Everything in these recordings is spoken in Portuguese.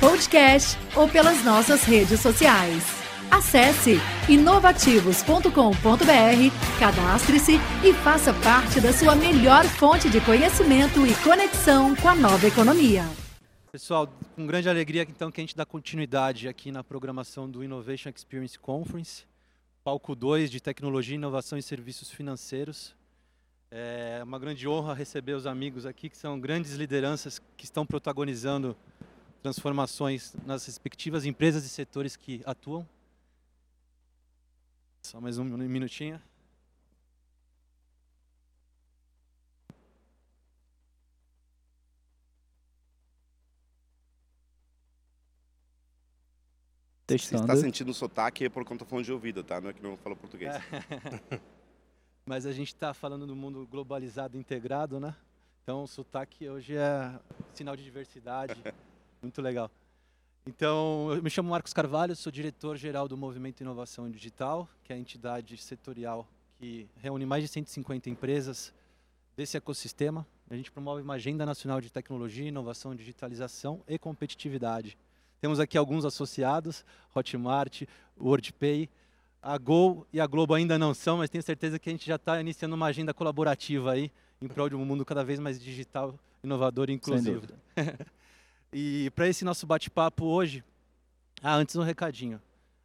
podcast ou pelas nossas redes sociais. Acesse inovativos.com.br, cadastre-se e faça parte da sua melhor fonte de conhecimento e conexão com a nova economia. Pessoal, com grande alegria então que a gente dá continuidade aqui na programação do Innovation Experience Conference, palco 2 de tecnologia, inovação e serviços financeiros. É uma grande honra receber os amigos aqui, que são grandes lideranças que estão protagonizando transformações nas respectivas empresas e setores que atuam. Só mais um minutinho. Se está sentindo sotaque é por conta do fone de ouvido, tá? Não é que não fala português. É. Mas a gente está falando do mundo globalizado, integrado, né? Então o sotaque hoje é sinal de diversidade. Muito legal. Então, eu me chamo Marcos Carvalho, sou diretor-geral do Movimento Inovação Digital, que é a entidade setorial que reúne mais de 150 empresas desse ecossistema. A gente promove uma agenda nacional de tecnologia, inovação, digitalização e competitividade. Temos aqui alguns associados, Hotmart, WordPay, a Gol e a Globo ainda não são, mas tenho certeza que a gente já está iniciando uma agenda colaborativa aí em prol de um mundo cada vez mais digital, inovador e inclusivo. E para esse nosso bate-papo hoje, ah, antes um recadinho.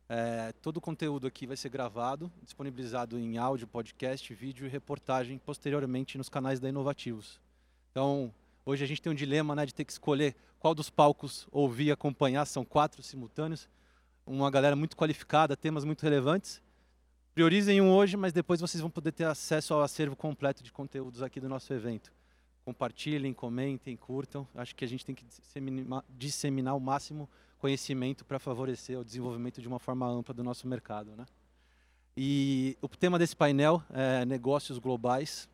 É, todo o conteúdo aqui vai ser gravado, disponibilizado em áudio, podcast, vídeo e reportagem posteriormente nos canais da Inovativos. Então, hoje a gente tem um dilema né, de ter que escolher qual dos palcos ouvir e acompanhar, são quatro simultâneos, uma galera muito qualificada, temas muito relevantes. Priorizem um hoje, mas depois vocês vão poder ter acesso ao acervo completo de conteúdos aqui do nosso evento compartilhem, comentem, curtam. Acho que a gente tem que disseminar, o máximo conhecimento para favorecer o desenvolvimento de uma forma ampla do nosso mercado. Né? E o tema desse painel é negócios globais,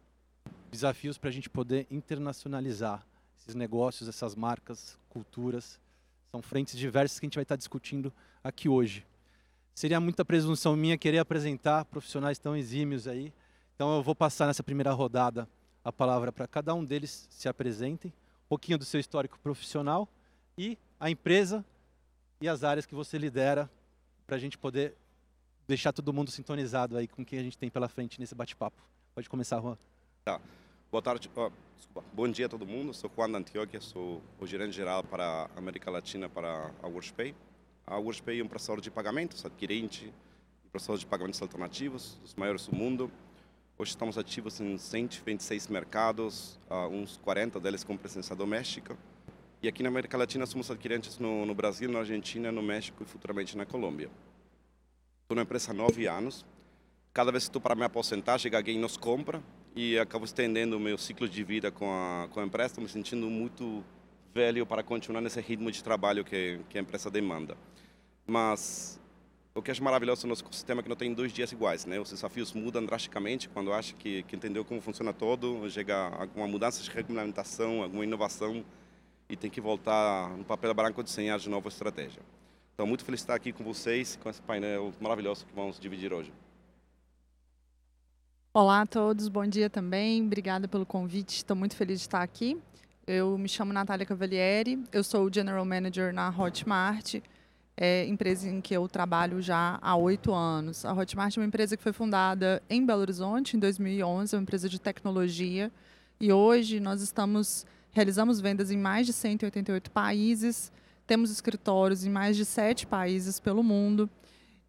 desafios para a gente poder internacionalizar esses negócios, essas marcas, culturas. São frentes diversas que a gente vai estar discutindo aqui hoje. Seria muita presunção minha querer apresentar profissionais tão exímios aí. Então eu vou passar nessa primeira rodada a palavra para cada um deles se apresentem, um pouquinho do seu histórico profissional e a empresa e as áreas que você lidera para a gente poder deixar todo mundo sintonizado aí com o que a gente tem pela frente nesse bate-papo. Pode começar, Juan. Tá. Boa tarde, oh, bom dia a todo mundo. Sou Juan Antioquia, sou o gerente geral para a América Latina para a WorldPay. A WorldPay é um processador de pagamentos, adquirente, processador de pagamentos alternativos, dos maiores do mundo. Hoje estamos ativos em 126 mercados, uh, uns 40 deles com presença doméstica. E aqui na América Latina somos adquirentes no, no Brasil, na Argentina, no México e futuramente na Colômbia. Estou na empresa há nove anos. Cada vez que estou para me aposentar, chega alguém nos compra e acabo estendendo o meu ciclo de vida com a, com a empresa. Estou me sentindo muito velho para continuar nesse ritmo de trabalho que, que a empresa demanda. Mas o que acho maravilhoso no nosso ecossistema é que não tem dois dias iguais, né? Os desafios mudam drasticamente quando acha que, que entendeu como funciona todo, chega alguma mudança de regulamentação, alguma inovação e tem que voltar no papel branco desenhar de nova estratégia. Então, muito feliz de estar aqui com vocês, com esse painel maravilhoso que vamos dividir hoje. Olá a todos, bom dia também. Obrigada pelo convite, estou muito feliz de estar aqui. Eu me chamo Natália Cavalieri, eu sou o General Manager na Hotmart é, empresa em que eu trabalho já há oito anos. A Hotmart é uma empresa que foi fundada em Belo Horizonte em 2011, é uma empresa de tecnologia. E hoje nós estamos realizamos vendas em mais de 188 países, temos escritórios em mais de sete países pelo mundo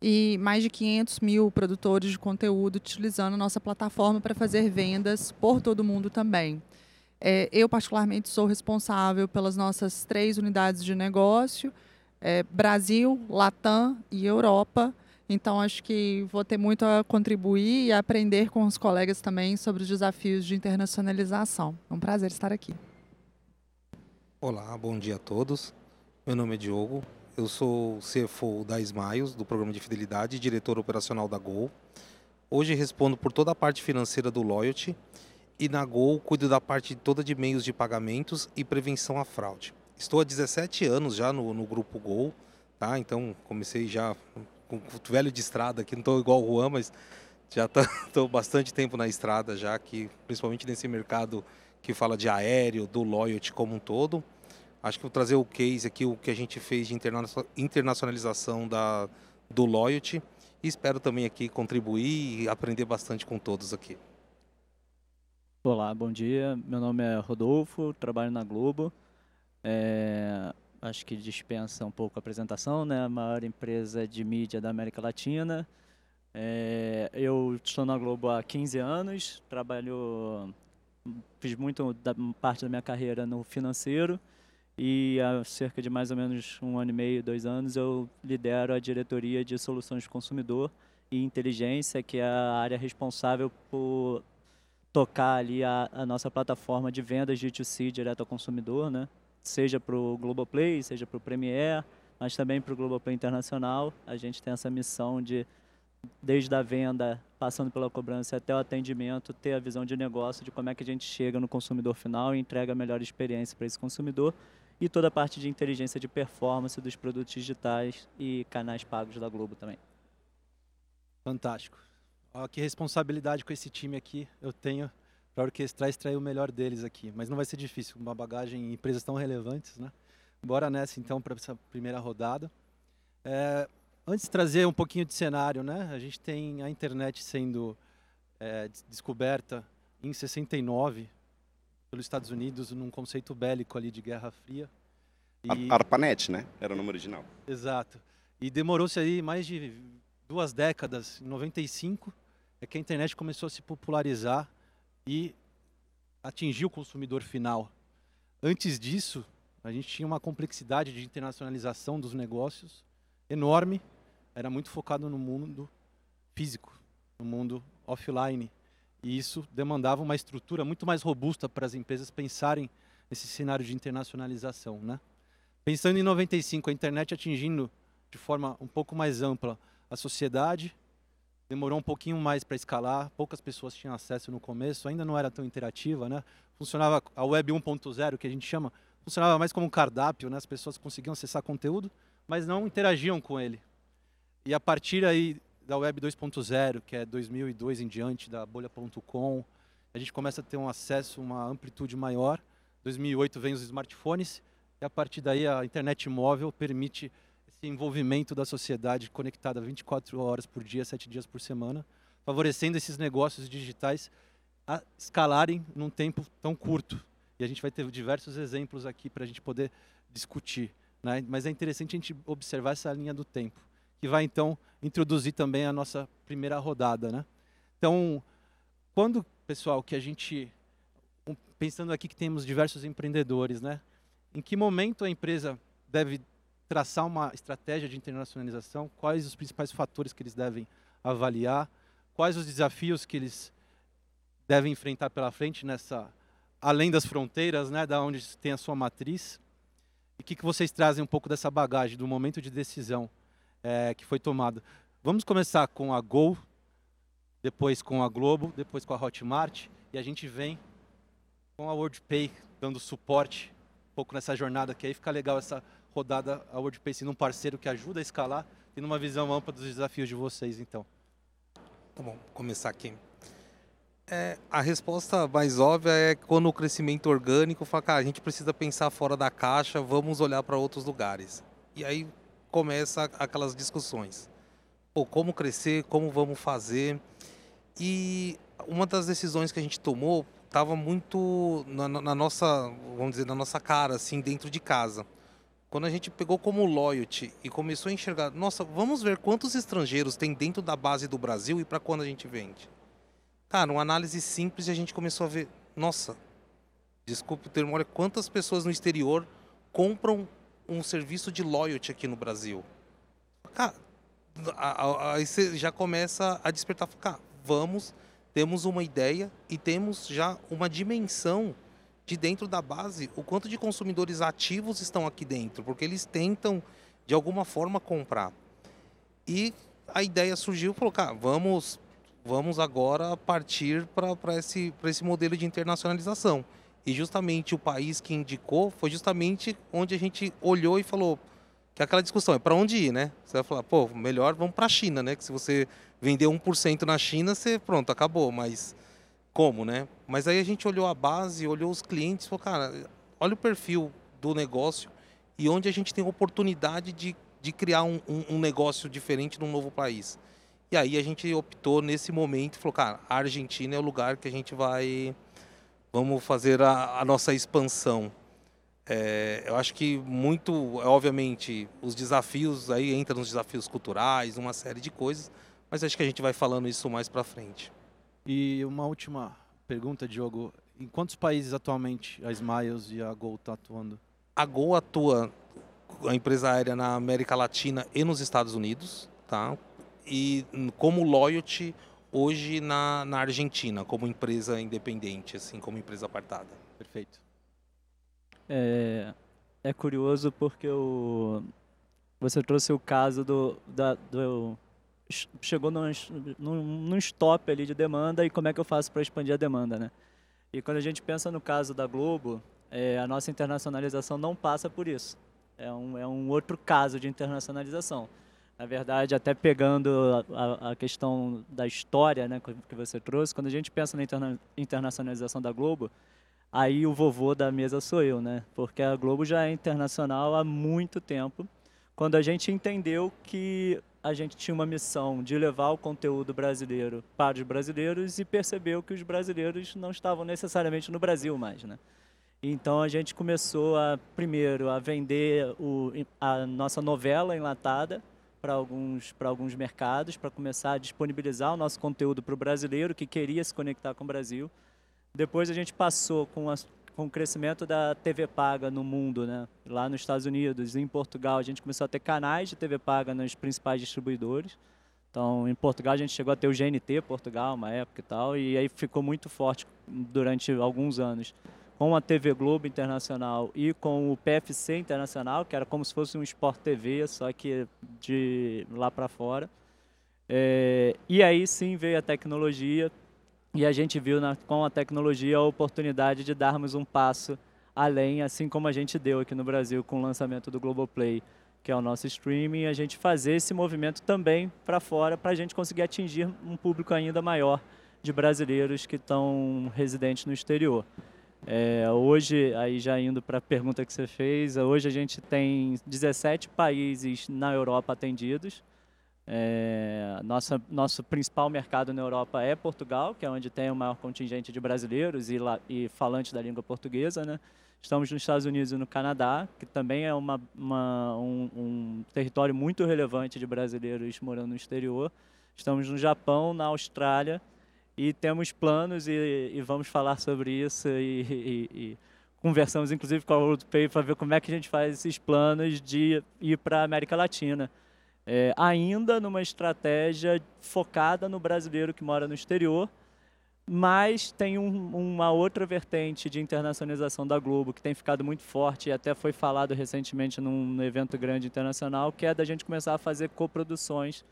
e mais de 500 mil produtores de conteúdo utilizando nossa plataforma para fazer vendas por todo o mundo também. É, eu, particularmente, sou responsável pelas nossas três unidades de negócio, é, Brasil, Latam e Europa. Então, acho que vou ter muito a contribuir e a aprender com os colegas também sobre os desafios de internacionalização. É um prazer estar aqui. Olá, bom dia a todos. Meu nome é Diogo, eu sou CFO da Smiles, do programa de fidelidade, e diretor operacional da Gol. Hoje respondo por toda a parte financeira do Loyalty e na Gol cuido da parte toda de meios de pagamentos e prevenção à fraude. Estou há 17 anos já no, no grupo Gol, tá? Então comecei já com velho de estrada aqui, não estou igual o Juan, mas já estou bastante tempo na estrada já, que, principalmente nesse mercado que fala de aéreo, do loyalty como um todo. Acho que vou trazer o case aqui, o que a gente fez de internacionalização da, do loyalty. E espero também aqui contribuir e aprender bastante com todos aqui. Olá, bom dia. Meu nome é Rodolfo, trabalho na Globo. É, acho que dispensa um pouco a apresentação, né? A maior empresa de mídia da América Latina. É, eu estou na Globo há 15 anos, trabalho, fiz muito da parte da minha carreira no financeiro e há cerca de mais ou menos um ano e meio, dois anos, eu lidero a diretoria de soluções de consumidor e inteligência, que é a área responsável por tocar ali a, a nossa plataforma de vendas D2C direto ao consumidor, né? Seja para o Globoplay, seja para o Premiere, mas também para o Globoplay Internacional. A gente tem essa missão de, desde a venda, passando pela cobrança até o atendimento, ter a visão de negócio de como é que a gente chega no consumidor final e entrega a melhor experiência para esse consumidor e toda a parte de inteligência de performance dos produtos digitais e canais pagos da Globo também. Fantástico. Olha que responsabilidade com esse time aqui eu tenho para orquestrar e extrair o melhor deles aqui. Mas não vai ser difícil, uma bagagem em empresas tão relevantes, né? Bora nessa então para essa primeira rodada. É, antes de trazer um pouquinho de cenário, né? A gente tem a internet sendo é, descoberta em 69 pelos Estados Unidos num conceito bélico ali de Guerra Fria. E... ARPANET, né? Era o nome original. Exato. E demorou-se aí mais de duas décadas, em 95, é que a internet começou a se popularizar e atingir o consumidor final. Antes disso, a gente tinha uma complexidade de internacionalização dos negócios enorme, era muito focado no mundo físico, no mundo offline. E isso demandava uma estrutura muito mais robusta para as empresas pensarem nesse cenário de internacionalização. Né? Pensando em 95, a internet atingindo de forma um pouco mais ampla a sociedade, demorou um pouquinho mais para escalar, poucas pessoas tinham acesso no começo, ainda não era tão interativa, né? Funcionava a web 1.0, que a gente chama, funcionava mais como um cardápio, né? As pessoas conseguiam acessar conteúdo, mas não interagiam com ele. E a partir aí da web 2.0, que é 2002 em diante, da bolha.com, a gente começa a ter um acesso, uma amplitude maior. 2008 vem os smartphones e a partir daí a internet móvel permite esse envolvimento da sociedade conectada 24 horas por dia, 7 dias por semana, favorecendo esses negócios digitais a escalarem num tempo tão curto. E a gente vai ter diversos exemplos aqui para a gente poder discutir. Né? Mas é interessante a gente observar essa linha do tempo que vai então introduzir também a nossa primeira rodada, né? Então, quando, pessoal, que a gente pensando aqui que temos diversos empreendedores, né? Em que momento a empresa deve traçar uma estratégia de internacionalização? Quais os principais fatores que eles devem avaliar? Quais os desafios que eles devem enfrentar pela frente nessa além das fronteiras, né, da onde tem a sua matriz? E o que, que vocês trazem um pouco dessa bagagem do momento de decisão é, que foi tomado. Vamos começar com a Gol, depois com a Globo, depois com a Hotmart e a gente vem com a WorldPay dando suporte um pouco nessa jornada que aí fica legal essa rodada a WorldPay sendo um parceiro que ajuda a escalar tendo uma visão ampla dos desafios de vocês então. Tá bom, começar aqui. É, a resposta mais óbvia é quando o crescimento orgânico fala, cara, a gente precisa pensar fora da caixa, vamos olhar para outros lugares. E aí começa aquelas discussões. Pô, como crescer, como vamos fazer. E uma das decisões que a gente tomou estava muito na, na, nossa, vamos dizer, na nossa cara, assim, dentro de casa. Quando a gente pegou como loyalty e começou a enxergar, nossa, vamos ver quantos estrangeiros tem dentro da base do Brasil e para quando a gente vende. Cara, uma análise simples e a gente começou a ver, nossa, desculpe o termo, olha quantas pessoas no exterior compram um serviço de loyalty aqui no Brasil. Cara, aí você já começa a despertar, cara, vamos, temos uma ideia e temos já uma dimensão de de dentro da base o quanto de consumidores ativos estão aqui dentro, porque eles tentam de alguma forma comprar. E a ideia surgiu, colocar, vamos vamos agora partir para esse, esse modelo de internacionalização. E justamente o país que indicou foi justamente onde a gente olhou e falou que aquela discussão é para onde ir, né? Você vai falar, pô, melhor vamos para a China, né? Que se você vender 1% na China, você pronto, acabou, mas como, né? Mas aí a gente olhou a base, olhou os clientes, falou, cara, olha o perfil do negócio e onde a gente tem oportunidade de, de criar um, um, um negócio diferente num novo país. E aí a gente optou nesse momento, falou, cara, a Argentina é o lugar que a gente vai, vamos fazer a, a nossa expansão. É, eu acho que muito, obviamente, os desafios aí entram nos desafios culturais, uma série de coisas, mas acho que a gente vai falando isso mais para frente. E uma última pergunta, Diogo. Em quantos países atualmente a Smiles e a Gol estão tá atuando? A Gol atua, a empresa aérea, na América Latina e nos Estados Unidos, tá? E como Loyalty hoje na, na Argentina, como empresa independente, assim, como empresa apartada. Perfeito. É, é curioso porque o, você trouxe o caso do, da, do chegou num, stop ali de demanda e como é que eu faço para expandir a demanda, né? E quando a gente pensa no caso da Globo, é, a nossa internacionalização não passa por isso. É um, é um outro caso de internacionalização. Na verdade, até pegando a, a, questão da história né, que você trouxe, quando a gente pensa na interna internacionalização da Globo, aí o vovô da mesa sou eu, né? Porque a Globo já é internacional há muito tempo. Quando a gente entendeu que a gente tinha uma missão de levar o conteúdo brasileiro para os brasileiros e percebeu que os brasileiros não estavam necessariamente no Brasil mais, né? Então a gente começou a primeiro a vender o, a nossa novela enlatada para alguns para alguns mercados para começar a disponibilizar o nosso conteúdo para o brasileiro que queria se conectar com o Brasil. Depois a gente passou com a com o crescimento da TV paga no mundo, né? Lá nos Estados Unidos, em Portugal, a gente começou a ter canais de TV paga nos principais distribuidores. Então, em Portugal, a gente chegou a ter o GNT Portugal, uma época e tal, e aí ficou muito forte durante alguns anos com a TV Globo Internacional e com o PFC Internacional, que era como se fosse um Sport TV, só que de lá para fora. É, e aí sim veio a tecnologia, e a gente viu na, com a tecnologia a oportunidade de darmos um passo além, assim como a gente deu aqui no Brasil com o lançamento do Globoplay, que é o nosso streaming, a gente fazer esse movimento também para fora, para a gente conseguir atingir um público ainda maior de brasileiros que estão residentes no exterior. É, hoje, aí já indo para a pergunta que você fez, hoje a gente tem 17 países na Europa atendidos, é, nossa, nosso principal mercado na Europa é Portugal, que é onde tem o maior contingente de brasileiros e, e falantes da língua portuguesa. Né? Estamos nos Estados Unidos e no Canadá, que também é uma, uma um, um, território muito relevante de brasileiros morando no exterior. Estamos no Japão, na Austrália e temos planos e, e vamos falar sobre isso e, e, e conversamos inclusive com a WorldPay para ver como é que a gente faz esses planos de ir para a América Latina é, ainda numa estratégia focada no brasileiro que mora no exterior, mas tem um, uma outra vertente de internacionalização da Globo que tem ficado muito forte e até foi falado recentemente num evento grande internacional, que é da gente começar a fazer coproduções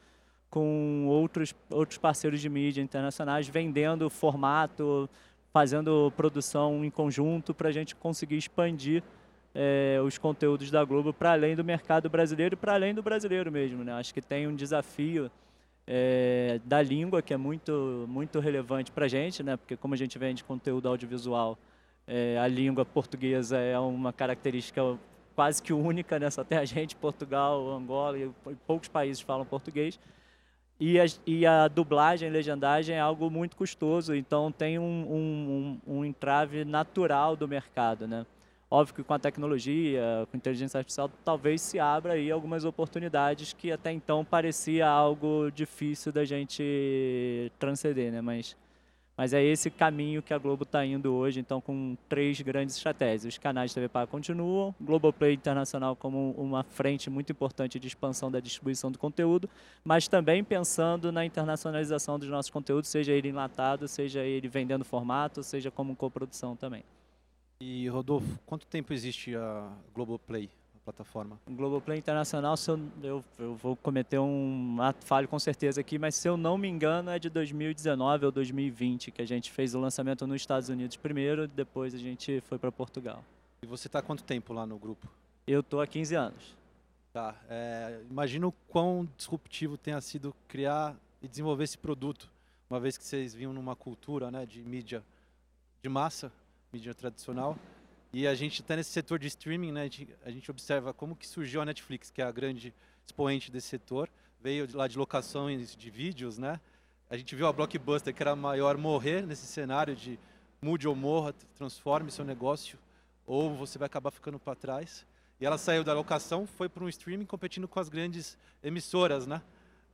com outros, outros parceiros de mídia internacionais, vendendo formato, fazendo produção em conjunto para a gente conseguir expandir é, os conteúdos da Globo para além do mercado brasileiro e para além do brasileiro mesmo. Né? Acho que tem um desafio é, da língua que é muito, muito relevante para a gente, né? porque como a gente vende conteúdo audiovisual, é, a língua portuguesa é uma característica quase que única, né? só tem a gente, Portugal, Angola e poucos países falam português. E a, e a dublagem, legendagem é algo muito custoso, então tem um, um, um, um entrave natural do mercado, né? Óbvio que com a tecnologia, com a inteligência artificial, talvez se abra aí algumas oportunidades que até então parecia algo difícil da gente transcender, né? Mas, mas é esse caminho que a Globo está indo hoje, então com três grandes estratégias. Os canais de TV Paga continuam, Globoplay Internacional como uma frente muito importante de expansão da distribuição do conteúdo, mas também pensando na internacionalização dos nossos conteúdos, seja ele enlatado, seja ele vendendo formato, seja como coprodução também. E Rodolfo, quanto tempo existe a Globoplay, a plataforma? O Globoplay Internacional, se eu, eu, eu, vou cometer um ato falho com certeza aqui, mas se eu não me engano é de 2019 ou 2020 que a gente fez o lançamento nos Estados Unidos primeiro, depois a gente foi para Portugal. E você está há quanto tempo lá no grupo? Eu estou há 15 anos. Tá. É, imagino quão disruptivo tenha sido criar e desenvolver esse produto, uma vez que vocês vinham numa cultura né, de mídia de massa, mídia tradicional, e a gente está nesse setor de streaming, né, a, gente, a gente observa como que surgiu a Netflix, que é a grande expoente desse setor, veio lá de locações de vídeos, né? A gente viu a Blockbuster, que era a maior, morrer nesse cenário de mude ou morra, transforme seu negócio, ou você vai acabar ficando para trás. E ela saiu da locação, foi para um streaming competindo com as grandes emissoras, né?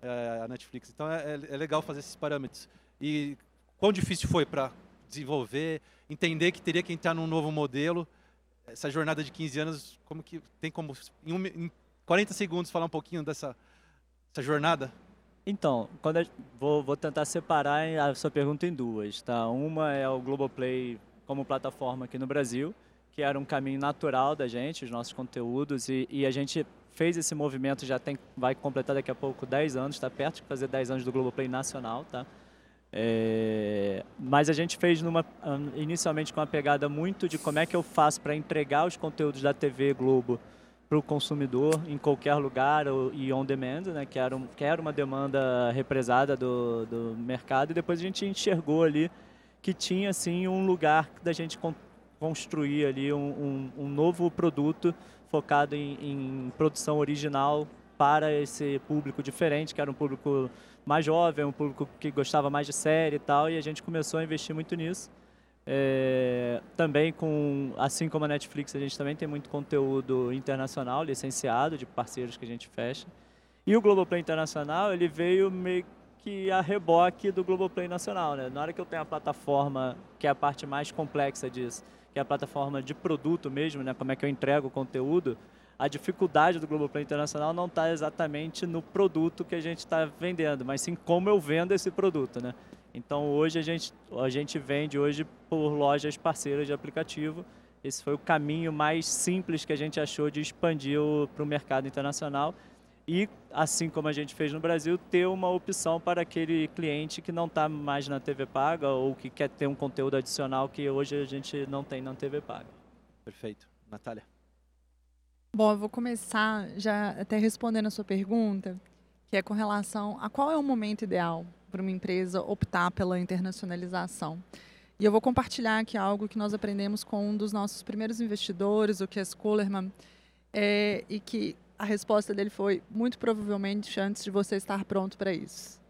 É, a Netflix. Então é, é, é, legal fazer esses parâmetros. E quão difícil foi para desenvolver, entender que teria que entrar num novo modelo. Essa jornada de 15 anos, como que tem como em, um, em 40 segundos falar um pouquinho dessa essa jornada? Então, eu, vou, vou tentar separar a sua pergunta em duas, tá? Uma é o Globoplay como plataforma aqui no Brasil que era um caminho natural da gente, os nossos conteúdos, e, e a gente fez esse movimento, já tem, vai completar daqui a pouco 10 anos, está perto de fazer 10 anos do Globoplay nacional, tá? É, mas a gente fez numa, inicialmente com uma pegada muito de como é que eu faço para entregar os conteúdos da TV Globo para o consumidor em qualquer lugar e on demand, né, que, era um, que era uma demanda represada do, do mercado, e depois a gente enxergou ali que tinha assim um lugar da gente construir ali um, um, um novo produto focado em, em, produção original para esse público diferente, que era um público mais jovem, um público que gostava mais de série e tal, e a gente começou a investir muito nisso. É, também com, assim como a Netflix, a gente também tem muito conteúdo internacional, licenciado, de parceiros que a gente fecha. E o Globoplay Internacional, ele veio meio que a reboque do Globoplay Nacional, né? Na hora que eu tenho a plataforma, que é a parte mais complexa disso, que é a plataforma de produto mesmo, né? Como é que eu entrego o conteúdo. A dificuldade do Globoplay Internacional não está exatamente no produto que a gente está vendendo, mas sim como eu vendo esse produto, né? Então hoje a gente, a gente vende hoje por lojas parceiras de aplicativo. Esse foi o caminho mais simples que a gente achou de expandir para o mercado internacional e, assim como a gente fez no Brasil, ter uma opção para aquele cliente que não está mais na TV paga ou que quer ter um conteúdo adicional que hoje a gente não tem na TV paga. Perfeito. Natália? Bom, eu vou começar já até respondendo a sua pergunta, que é com relação a qual é o momento ideal para uma empresa optar pela internacionalização. E eu vou compartilhar aqui algo que nós aprendemos com um dos nossos primeiros investidores, o Kes Kohlerman, é, e que a resposta dele foi muito provavelmente antes de você estar pronto para isso.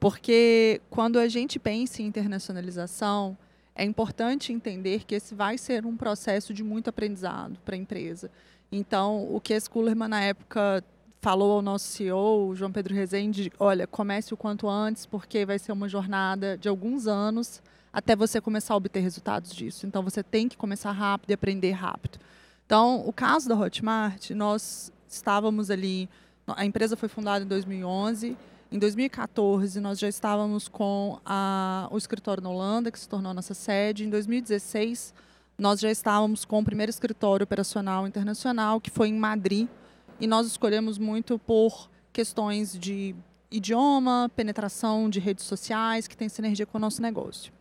Porque quando a gente pensa em internacionalização, é importante entender que esse vai ser um processo de muito aprendizado para a empresa. Então, o que esse Kullerman na época falou ao nosso CEO, João Pedro Rezende, olha, comece o quanto antes, porque vai ser uma jornada de alguns anos até você começar a obter resultados disso. Então, você tem que começar rápido e aprender rápido. Então, o caso da Hotmart, nós estávamos ali. A empresa foi fundada em 2011. Em 2014, nós já estávamos com a, o escritório na Holanda, que se tornou a nossa sede. Em 2016, nós já estávamos com o primeiro escritório operacional internacional, que foi em Madrid. E nós escolhemos muito por questões de idioma, penetração de redes sociais, que tem sinergia com o nosso negócio.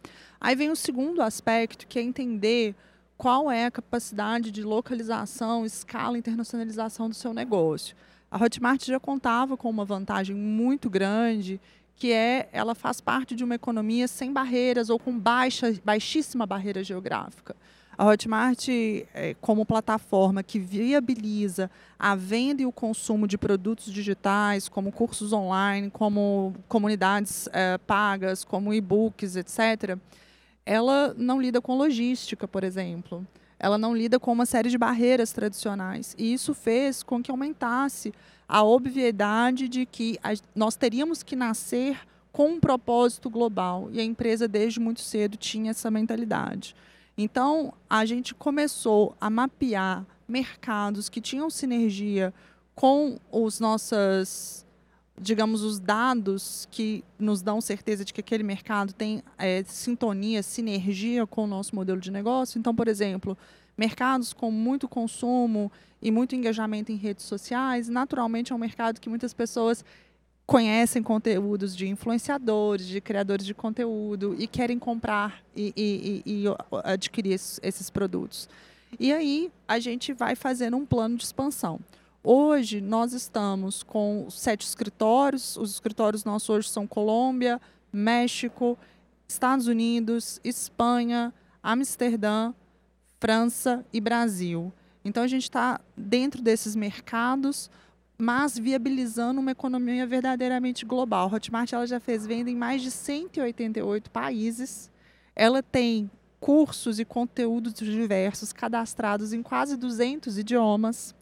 Aí vem o segundo aspecto, que é entender qual é a capacidade de localização, escala, internacionalização do seu negócio. A Hotmart já contava com uma vantagem muito grande, que é ela faz parte de uma economia sem barreiras ou com baixa, baixíssima barreira geográfica. A Hotmart, é, como plataforma que viabiliza a venda e o consumo de produtos digitais, como cursos online, como comunidades é, pagas, como e-books, etc., ela não lida com logística, por exemplo. Ela não lida com uma série de barreiras tradicionais. E isso fez com que aumentasse a obviedade de que nós teríamos que nascer com um propósito global. E a empresa, desde muito cedo, tinha essa mentalidade. Então, a gente começou a mapear mercados que tinham sinergia com os nossas digamos, os dados que nos dão certeza de que aquele mercado tem é, sintonia, sinergia com o nosso modelo de negócio. Então, por exemplo, mercados com muito consumo e muito engajamento em redes sociais, naturalmente é um mercado que muitas pessoas conhecem conteúdos de influenciadores, de criadores de conteúdo e querem comprar e, e, e, e adquirir esses, esses produtos. E aí a gente vai fazendo um plano de expansão. Hoje nós estamos com sete escritórios. Os escritórios nossos hoje são Colômbia, México, Estados Unidos, Espanha, Amsterdã, França e Brasil. Então a gente está dentro desses mercados, mas viabilizando uma economia verdadeiramente global. A Hotmart ela já fez venda em mais de 188 países. Ela tem cursos e conteúdos diversos cadastrados em quase 200 idiomas.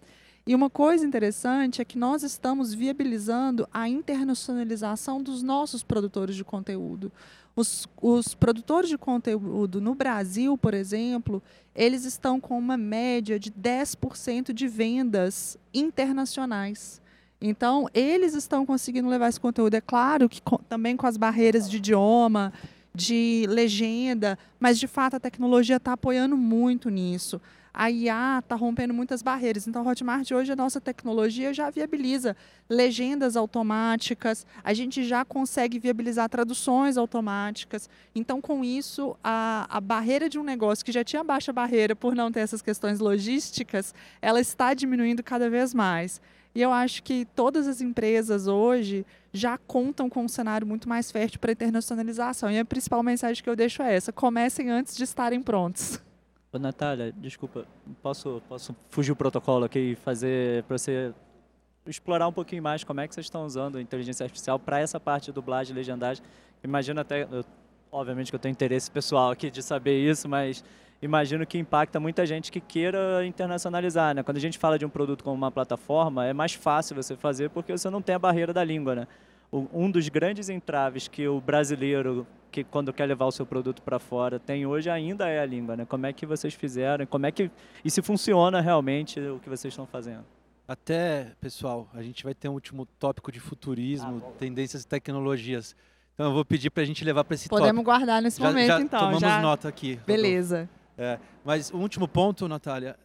E uma coisa interessante é que nós estamos viabilizando a internacionalização dos nossos produtores de conteúdo. Os, os, produtores de conteúdo no Brasil, por exemplo, eles estão com uma média de 10% de vendas internacionais. Então, eles estão conseguindo levar esse conteúdo. É claro que com, também com as barreiras de idioma, de legenda, mas de fato a tecnologia está apoiando muito nisso a IA está rompendo muitas barreiras. Então, a Hotmart hoje, a nossa tecnologia já viabiliza legendas automáticas, a gente já consegue viabilizar traduções automáticas. Então, com isso, a, a barreira de um negócio que já tinha baixa barreira por não ter essas questões logísticas, ela está diminuindo cada vez mais. E eu acho que todas as empresas hoje já contam com um cenário muito mais fértil para internacionalização. E a principal mensagem que eu deixo é essa: comecem antes de estarem prontos. Ô, Natália, desculpa, posso, posso fugir o protocolo aqui e fazer para você explorar um pouquinho mais como é que vocês estão usando a inteligência artificial para essa parte de dublagem e legendagem. Imagino até, eu, obviamente que eu tenho interesse pessoal aqui de saber isso, mas imagino que impacta muita gente que queira internacionalizar, né? Quando a gente fala de um produto como uma plataforma, é mais fácil você fazer porque você não tem a barreira da língua, né? Um dos grandes entraves que o brasileiro que quando quer levar o seu produto para fora tem hoje ainda é a língua, né? Como é que vocês fizeram? Como é que e se funciona realmente o que vocês estão fazendo? Até, pessoal, a gente vai ter um último tópico de futurismo, ah, tendências e tecnologias. Então eu vou pedir para a gente levar para esse Podemos tópico. guardar nesse já, momento, já então. Tomamos já... nota aqui. Beleza. É, mas o último ponto, Natália,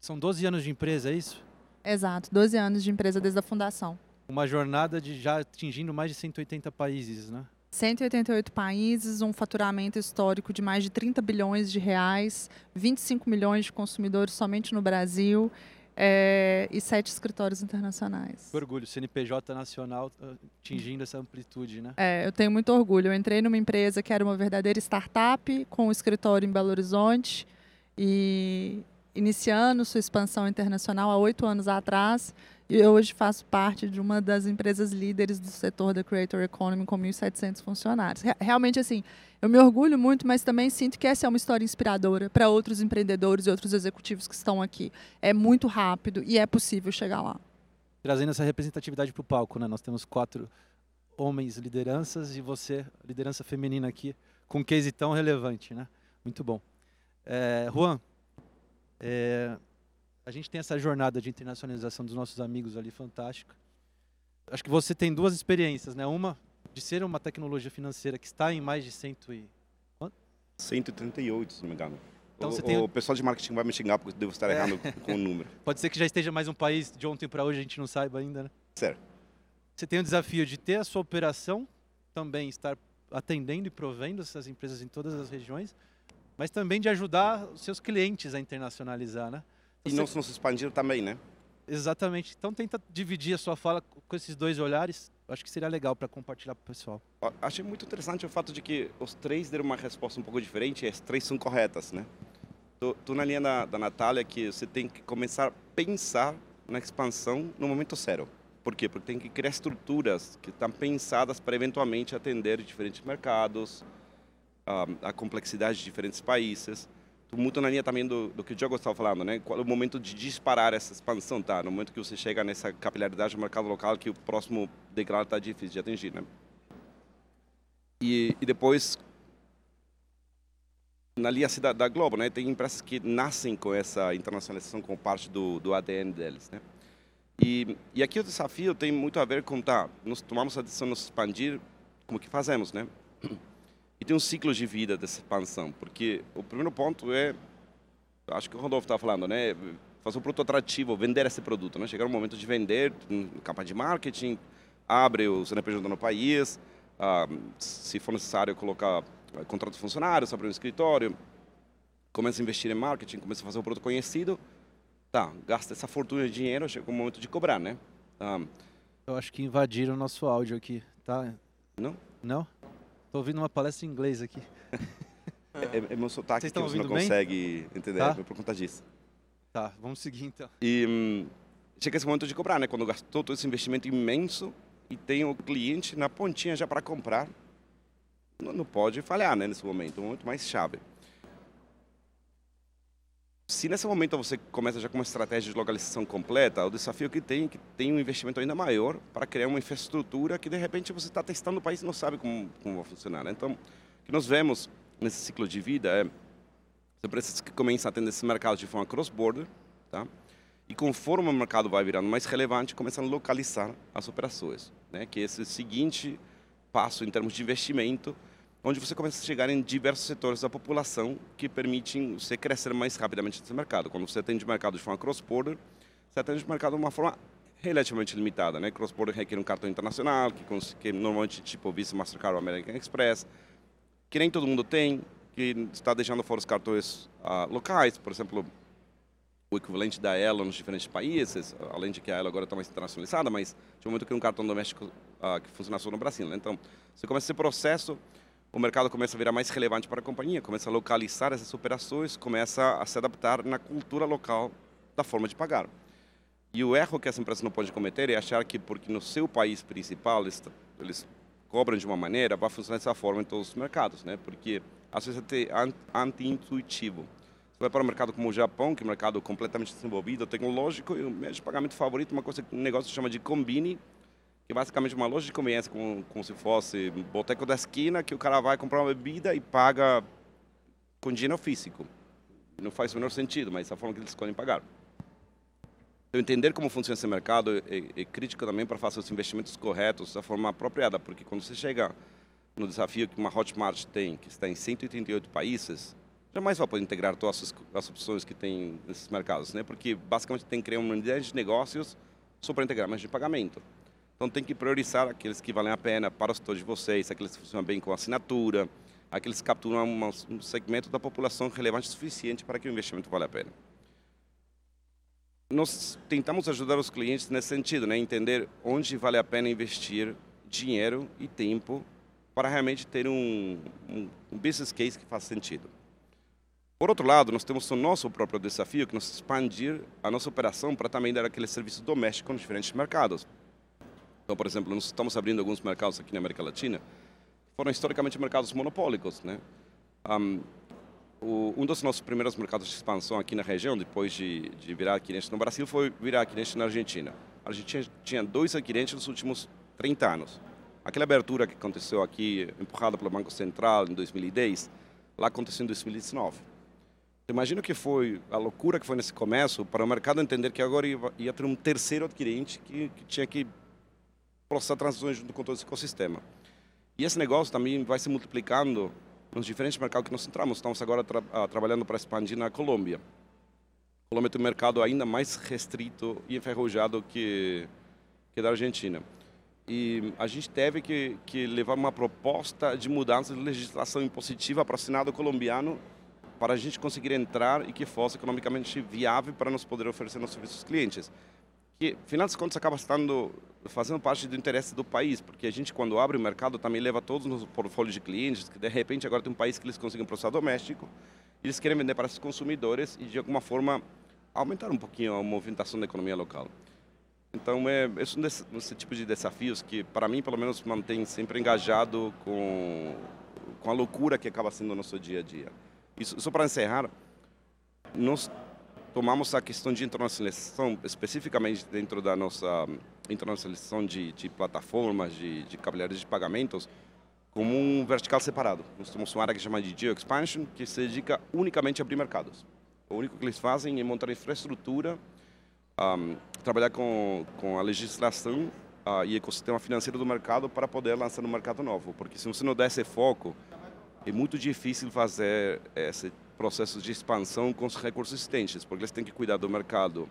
são 12 anos de empresa, é isso? Exato, 12 anos de empresa desde a fundação. Uma jornada de já atingindo mais de 180 países, né? 188 países, um faturamento histórico de mais de 30 bilhões de reais, 25 milhões de consumidores somente no Brasil é, e sete escritórios internacionais. Que orgulho, CNPJ nacional tá atingindo essa amplitude, né? É, eu tenho muito orgulho. Eu entrei numa empresa que era uma verdadeira startup, com um escritório em Belo Horizonte e iniciando sua expansão internacional há oito anos atrás e eu hoje faço parte de uma das empresas líderes do setor da Creator Economy com 1.700 funcionários. Realmente, assim, eu me orgulho muito, mas também sinto que essa é uma história inspiradora para outros empreendedores e outros executivos que estão aqui. É muito rápido e é possível chegar lá. Trazendo essa representatividade para o palco, né? Nós temos quatro homens lideranças e você, liderança feminina aqui, com um case tão relevante, né? Muito bom. É, Juan, é, a gente tem essa jornada de internacionalização dos nossos amigos ali, fantástica. Acho que você tem duas experiências, né? Uma de ser uma tecnologia financeira que está em mais de cento e... Quanto? 138, se não me engano. Então, o, você tem... o pessoal de marketing vai me xingar porque eu devo estar é. errando com o número. Pode ser que já esteja mais um país de ontem para hoje, a gente não saiba ainda, né? Certo. Você tem o desafio de ter a sua operação, também estar atendendo e provendo essas empresas em todas as regiões, mas também de ajudar os seus clientes a internacionalizar, né? E não se expandir também, né? Exatamente. Então tenta dividir a sua fala com esses dois olhares. Acho que seria legal para compartilhar para o pessoal. Achei muito interessante o fato de que os três deram uma resposta um pouco diferente e as três são corretas, né? Estou na linha da, da Natália que você tem que começar a pensar na expansão no momento zero. Por quê? Porque tem que criar estruturas que estão pensadas para eventualmente atender diferentes mercados, a, a complexidade de diferentes países muito na linha também do, do que o Diogo estava falando, né? Qual é o momento de disparar essa expansão, tá? No momento que você chega nessa capilaridade do mercado local, que o próximo degrau está difícil de atingir, né? E, e depois, na linha da, da Globo, né? Tem empresas que nascem com essa internacionalização como parte do, do ADN deles, né? E, e aqui o desafio tem muito a ver com, tá, nós tomamos a decisão de nos expandir, como que fazemos, né? E tem um ciclo de vida dessa expansão, porque o primeiro ponto é, acho que o Rodolfo estava falando, né? Fazer um produto atrativo, vender esse produto, né? Chegar o momento de vender, campanha de marketing, abre o CNPJ no país, ah, se for necessário colocar ah, contrato de funcionários, abrir um escritório, começa a investir em marketing, começa a fazer um produto conhecido, tá, gasta essa fortuna de dinheiro, chega o momento de cobrar, né? Ah, Eu acho que invadiram o nosso áudio aqui, tá? não? Não? Tô ouvindo uma palestra em inglês aqui. É, é meu sotaque que você não bem? consegue entender Tá. é por conta disso. Tá, vamos seguir então. E hum, chega esse momento de cobrar, né? Quando gastou todo esse investimento imenso e tem o cliente na pontinha já para comprar, não, não pode falhar, né? Nesse momento, um momento mais chave. Se nesse momento você começa já com uma estratégia de localização completa, o desafio que tem é que tem um investimento ainda maior para criar uma infraestrutura que de repente você está testando o país e não sabe como, como vai funcionar. Né? Então, o que nós vemos nesse ciclo de vida é as empresas que começam a atender esse mercado de forma cross-border, tá? E conforme o mercado vai virando mais relevante, começam a localizar as operações, né? Que é esse seguinte passo em termos de investimento, onde você começa a chegar em diversos setores da população que permitem você crescer mais rapidamente nesse mercado. Quando você atende mercado de forma cross-border, você atende mercado de uma forma relativamente limitada, né? Cross-border requer um cartão internacional, que, que normalmente tipo Visa, Mastercard ou American Express, que nem todo mundo tem, que está deixando fora os cartões ah, locais, por exemplo, o equivalente da Elo nos diferentes países, além de que a Elo agora está mais internacionalizada, mas tinha um momento que um cartão doméstico ah, que funcionava só no Brasil. Né? Então, você começa esse processo, o mercado começa a virar mais relevante para a companhia, começa a localizar essas operações, começa a se adaptar na cultura local da forma de pagar. E o erro que essa empresa não pode cometer é achar que porque no seu país principal eles, eles cobram de uma maneira, vai funcionar dessa forma em todos os mercados, né? Porque às vezes é anti-intuitivo. Você vai para um mercado como o Japão, que é um mercado completamente desenvolvido, tecnológico, e o meio de pagamento favorito é uma coisa, um negócio que chama de combine, que é basicamente uma loja de conveniência, como, como se fosse um boteco da esquina, que o cara vai comprar uma bebida e paga com dinheiro físico. Não faz o menor sentido, mas é a forma que eles escolhem pagar. Então, entender como funciona esse mercado é, é crítico também para fazer os investimentos corretos da forma apropriada, porque quando você chega no desafio que uma Hotmart tem, que está em 188 países, jamais vai poder integrar todas as, as opções que tem nesses mercados, né? Porque basicamente tem que criar uma unidade de negócios só para integrar mais de pagamento. Então tem que priorizar aqueles que valem a pena para os setores de vocês, aqueles que funcionam bem com assinatura, aqueles que capturam um segmento da população relevante o suficiente para que o investimento valha a pena nós tentamos ajudar os clientes nesse sentido, né? Entender onde vale a pena investir dinheiro e tempo para realmente ter um, um, um business case que faz sentido. Por outro lado, nós temos o nosso próprio desafio, que é expandir a nossa operação para também dar aquele serviço doméstico nos diferentes mercados. Então, por exemplo, nós estamos abrindo alguns mercados aqui na América Latina, foram historicamente mercados monopólicos, né? Um, um dos nossos primeiros mercados de expansão aqui na região, depois de, de virar adquirente no Brasil, foi virar adquirente na Argentina. A Argentina tinha dois adquirentes nos últimos 30 anos. Aquela abertura que aconteceu aqui, empurrada pelo Banco Central em 2010, lá aconteceu em 2019. Então, imagina que foi a loucura que foi nesse começo para o mercado entender que agora ia, ia ter um terceiro adquirente que, que tinha que processar transações junto com todo esse ecossistema. E esse negócio também vai se multiplicando nos diferentes mercados que nós entramos. Estamos agora tra ah, trabalhando para expandir na Colômbia. A Colômbia tem um mercado ainda mais restrito e enferrujado que, que da Argentina. E a gente teve que, que levar uma proposta de mudança de legislação impositiva para o Senado colombiano para a gente conseguir entrar e que fosse economicamente viável para nós poder oferecer nossos serviços aos clientes. Que, afinal de contas, acaba estando fazendo parte do interesse do país, porque a gente, quando abre o mercado, também leva todos os portfólios de clientes, que de repente agora tem um país que eles conseguem processar doméstico, eles querem vender para esses consumidores e, de alguma forma, aumentar um pouquinho a movimentação da economia local. Então, é, esse é desse, desse tipo de desafios que, para mim, pelo menos, mantém sempre engajado com, com a loucura que acaba sendo o nosso dia a dia. Isso, só para encerrar, nós tomamos a questão de internacionalização, especificamente dentro da nossa internacionalização de, de plataformas, de, de cabeleireiros de pagamentos, como um vertical separado. Nós temos uma área que chama de Geo Expansion, que se dedica unicamente a abrir mercados. O único que eles fazem é montar infraestrutura um, trabalhar com, com a legislação uh, e ecossistema financeiro do mercado para poder lançar no mercado novo. Porque se você não der esse foco, é muito difícil fazer esse processo de expansão com os recursos existentes, porque eles têm que cuidar do mercado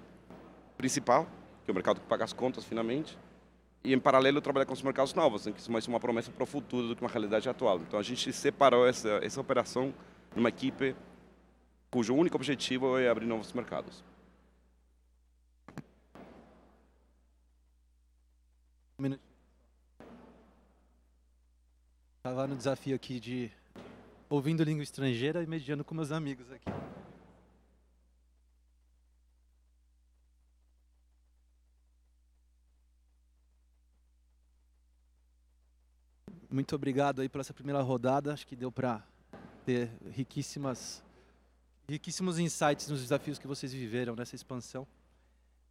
principal, que é o mercado que paga as contas finalmente, e em paralelo trabalhar com os mercados novos, que isso é mais uma promessa para o futuro do que uma realidade atual. Então a gente separou essa, essa operação numa equipe cujo único objetivo é abrir novos mercados. Estava no desafio aqui de ouvindo língua estrangeira e mediando com meus amigos aqui. Muito obrigado aí por essa primeira rodada. Acho que deu para ter riquíssimas, riquíssimos insights nos desafios que vocês viveram nessa expansão.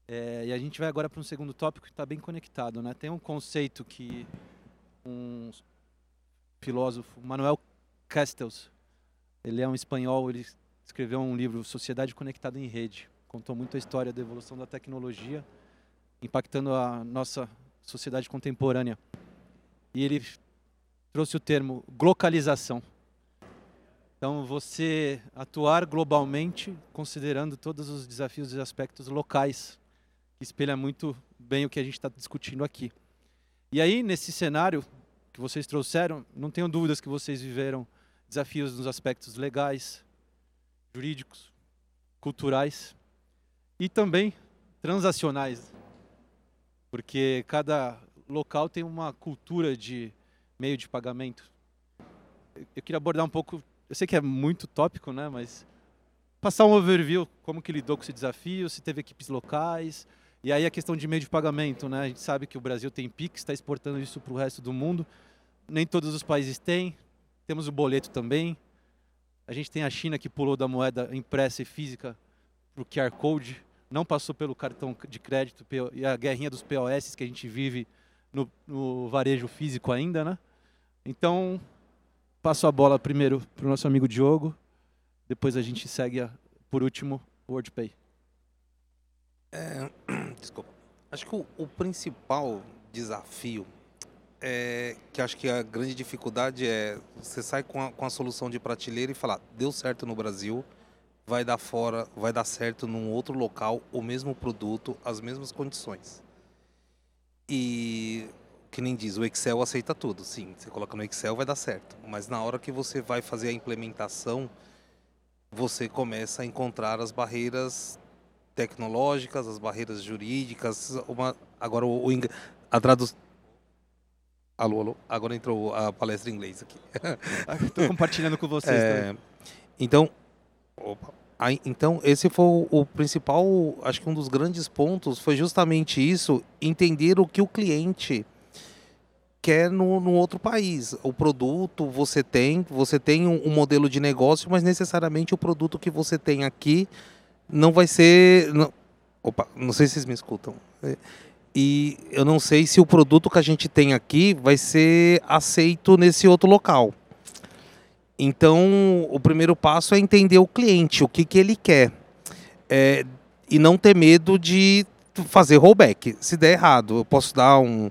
É, e a gente vai agora para um segundo tópico que está bem conectado. Né? Tem um conceito que um filósofo, Manuel Castells. Ele é um espanhol, ele escreveu um livro, Sociedade Conectada em Rede. Contou muito a história da evolução da tecnologia, impactando a nossa sociedade contemporânea. E ele trouxe o termo globalização. Então, você atuar globalmente, considerando todos os desafios e aspectos locais, que espelha muito bem o que a gente está discutindo aqui. E aí, nesse cenário que vocês trouxeram, não tenho dúvidas que vocês viveram desafios nos aspectos legais, jurídicos, culturais e também transacionais, porque cada local tem uma cultura de meio de pagamento. Eu queria abordar um pouco, eu sei que é muito tópico, né, mas passar um overview como que lidou com esse desafio, se teve equipes locais, e aí a questão de meio de pagamento, né? A gente sabe que o Brasil tem Pix, está exportando isso para o resto do mundo. Nem todos os países têm, temos o boleto também. A gente tem a China que pulou da moeda impressa e física para o QR Code, não passou pelo cartão de crédito e a guerrinha dos POS que a gente vive no, no varejo físico ainda, né? Então, passo a bola primeiro para o nosso amigo Diogo, depois a gente segue, a, por último, o WordPay. É, desculpa. Acho que o, o principal desafio é, que acho que a grande dificuldade é você sai com a, com a solução de prateleira e falar deu certo no Brasil, vai dar fora, vai dar certo num outro local, o mesmo produto, as mesmas condições. E que nem diz, o Excel aceita tudo. Sim, você coloca no Excel vai dar certo. Mas na hora que você vai fazer a implementação, você começa a encontrar as barreiras tecnológicas, as barreiras jurídicas, uma agora o, o a tradução Alô, alô. Agora entrou a palestra em inglês aqui. Estou compartilhando com vocês. É, então, opa, aí, então, esse foi o, o, principal, acho que um dos grandes pontos foi justamente isso, entender o que o cliente quer no, no outro país. O produto você tem, você tem um, um modelo de negócio, mas necessariamente o produto que você tem aqui não vai ser... Não, opa, não sei se vocês me escutam. E eu não sei se o produto que a gente tem aqui vai ser aceito nesse outro local. Então, o primeiro passo é entender o cliente, o que, que ele quer. É, e não ter medo de fazer rollback. Se der errado, eu posso dar um,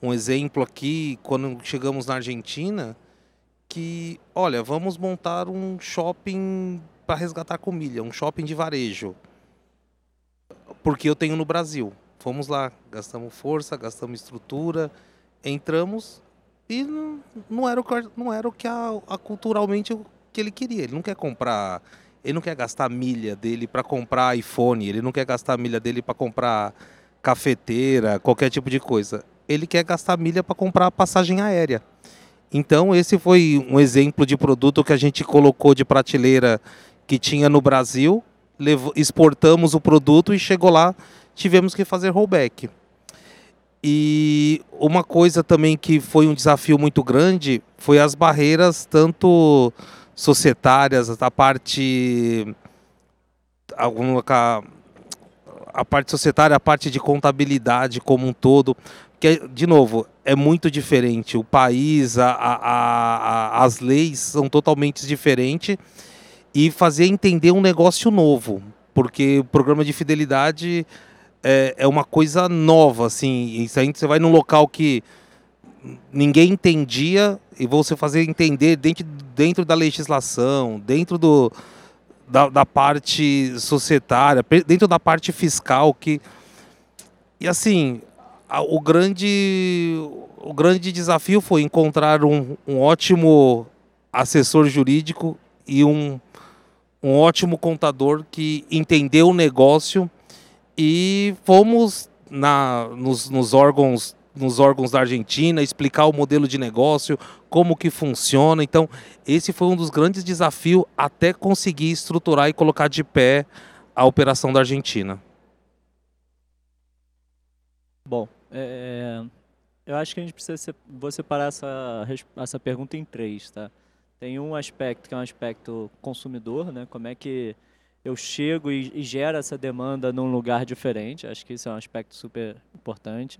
um exemplo aqui, quando chegamos na Argentina, que, olha, vamos montar um shopping para resgatar comida, um shopping de varejo. Porque eu tenho no Brasil. Fomos lá, gastamos força, gastamos estrutura, entramos e não, não era o que, não era o que a, a, culturalmente o que ele queria. Ele não quer comprar, ele não quer gastar milha dele para comprar iPhone, ele não quer gastar milha dele para comprar cafeteira, qualquer tipo de coisa. Ele quer gastar milha para comprar passagem aérea. Então esse foi um exemplo de produto que a gente colocou de prateleira que tinha no Brasil, exportamos o produto e chegou lá tivemos que fazer rollback. E uma coisa também que foi um desafio muito grande foi as barreiras tanto societárias, a parte a, parte societária, a parte de contabilidade como um todo, que de novo é muito diferente. O país, a, a, as leis são totalmente diferentes e fazer entender um negócio novo, porque o programa de fidelidade é, é uma coisa nova, assim. Isso aí você vai num local que ninguém entendia e você fazer entender dentro, dentro da legislação, dentro do, da, da parte societária, dentro da parte fiscal que e assim o grande o grande desafio foi encontrar um, um ótimo assessor jurídico e um, um ótimo contador que entendeu o negócio e fomos na, nos, nos órgãos nos órgãos da Argentina, explicar o modelo de negócio, como que funciona. Então, esse foi um dos grandes desafios até conseguir estruturar e colocar de pé a operação da Argentina. Bom, é, eu acho que a gente precisa vou separar essa, essa pergunta em três, tá? Tem um aspecto que é um aspecto consumidor, né? Como é que eu chego e, e gero essa demanda num lugar diferente. Acho que isso é um aspecto super importante.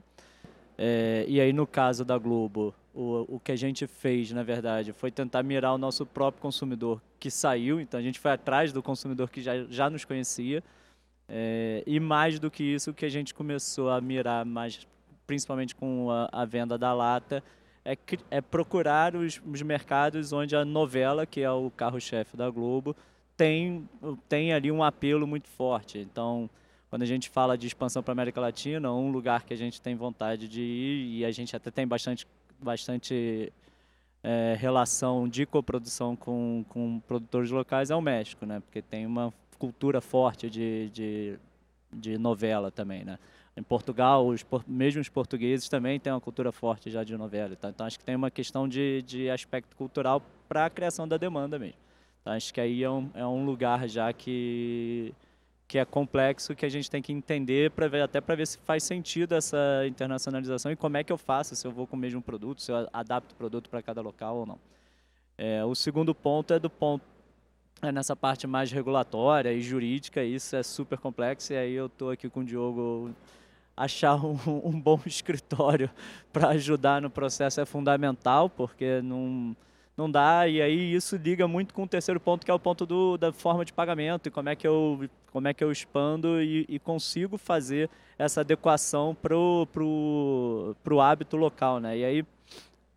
É, e aí, no caso da Globo, o, o que a gente fez, na verdade, foi tentar mirar o nosso próprio consumidor que saiu. Então, a gente foi atrás do consumidor que já, já nos conhecia. É, e mais do que isso, o que a gente começou a mirar, mais, principalmente com a, a venda da lata, é, é procurar os, os mercados onde a novela, que é o carro-chefe da Globo, tem, tem ali um apelo muito forte. Então, quando a gente fala de expansão para a América Latina, um lugar que a gente tem vontade de ir e a gente até tem bastante, bastante é, relação de coprodução com, com produtores locais é o México, né? Porque tem uma cultura forte de, de, de novela também, né? Em Portugal, os, mesmo os portugueses também têm uma cultura forte já de novela. Então, então acho que tem uma questão de, de aspecto cultural para a criação da demanda mesmo. Acho que aí é um, é um lugar já que, que é complexo, que a gente tem que entender para ver até para ver se faz sentido essa internacionalização e como é que eu faço, se eu vou com o mesmo produto, se eu adapto o produto para cada local ou não. É, o segundo ponto é do ponto é nessa parte mais regulatória e jurídica, isso é super complexo e aí eu estou aqui com o Diogo achar um, um bom escritório para ajudar no processo é fundamental, porque não, não dá, e aí isso liga muito com o terceiro ponto, que é o ponto do, da forma de pagamento, e como é que eu, como é que eu expando e, e consigo fazer essa adequação para o pro, pro hábito local. Né? E aí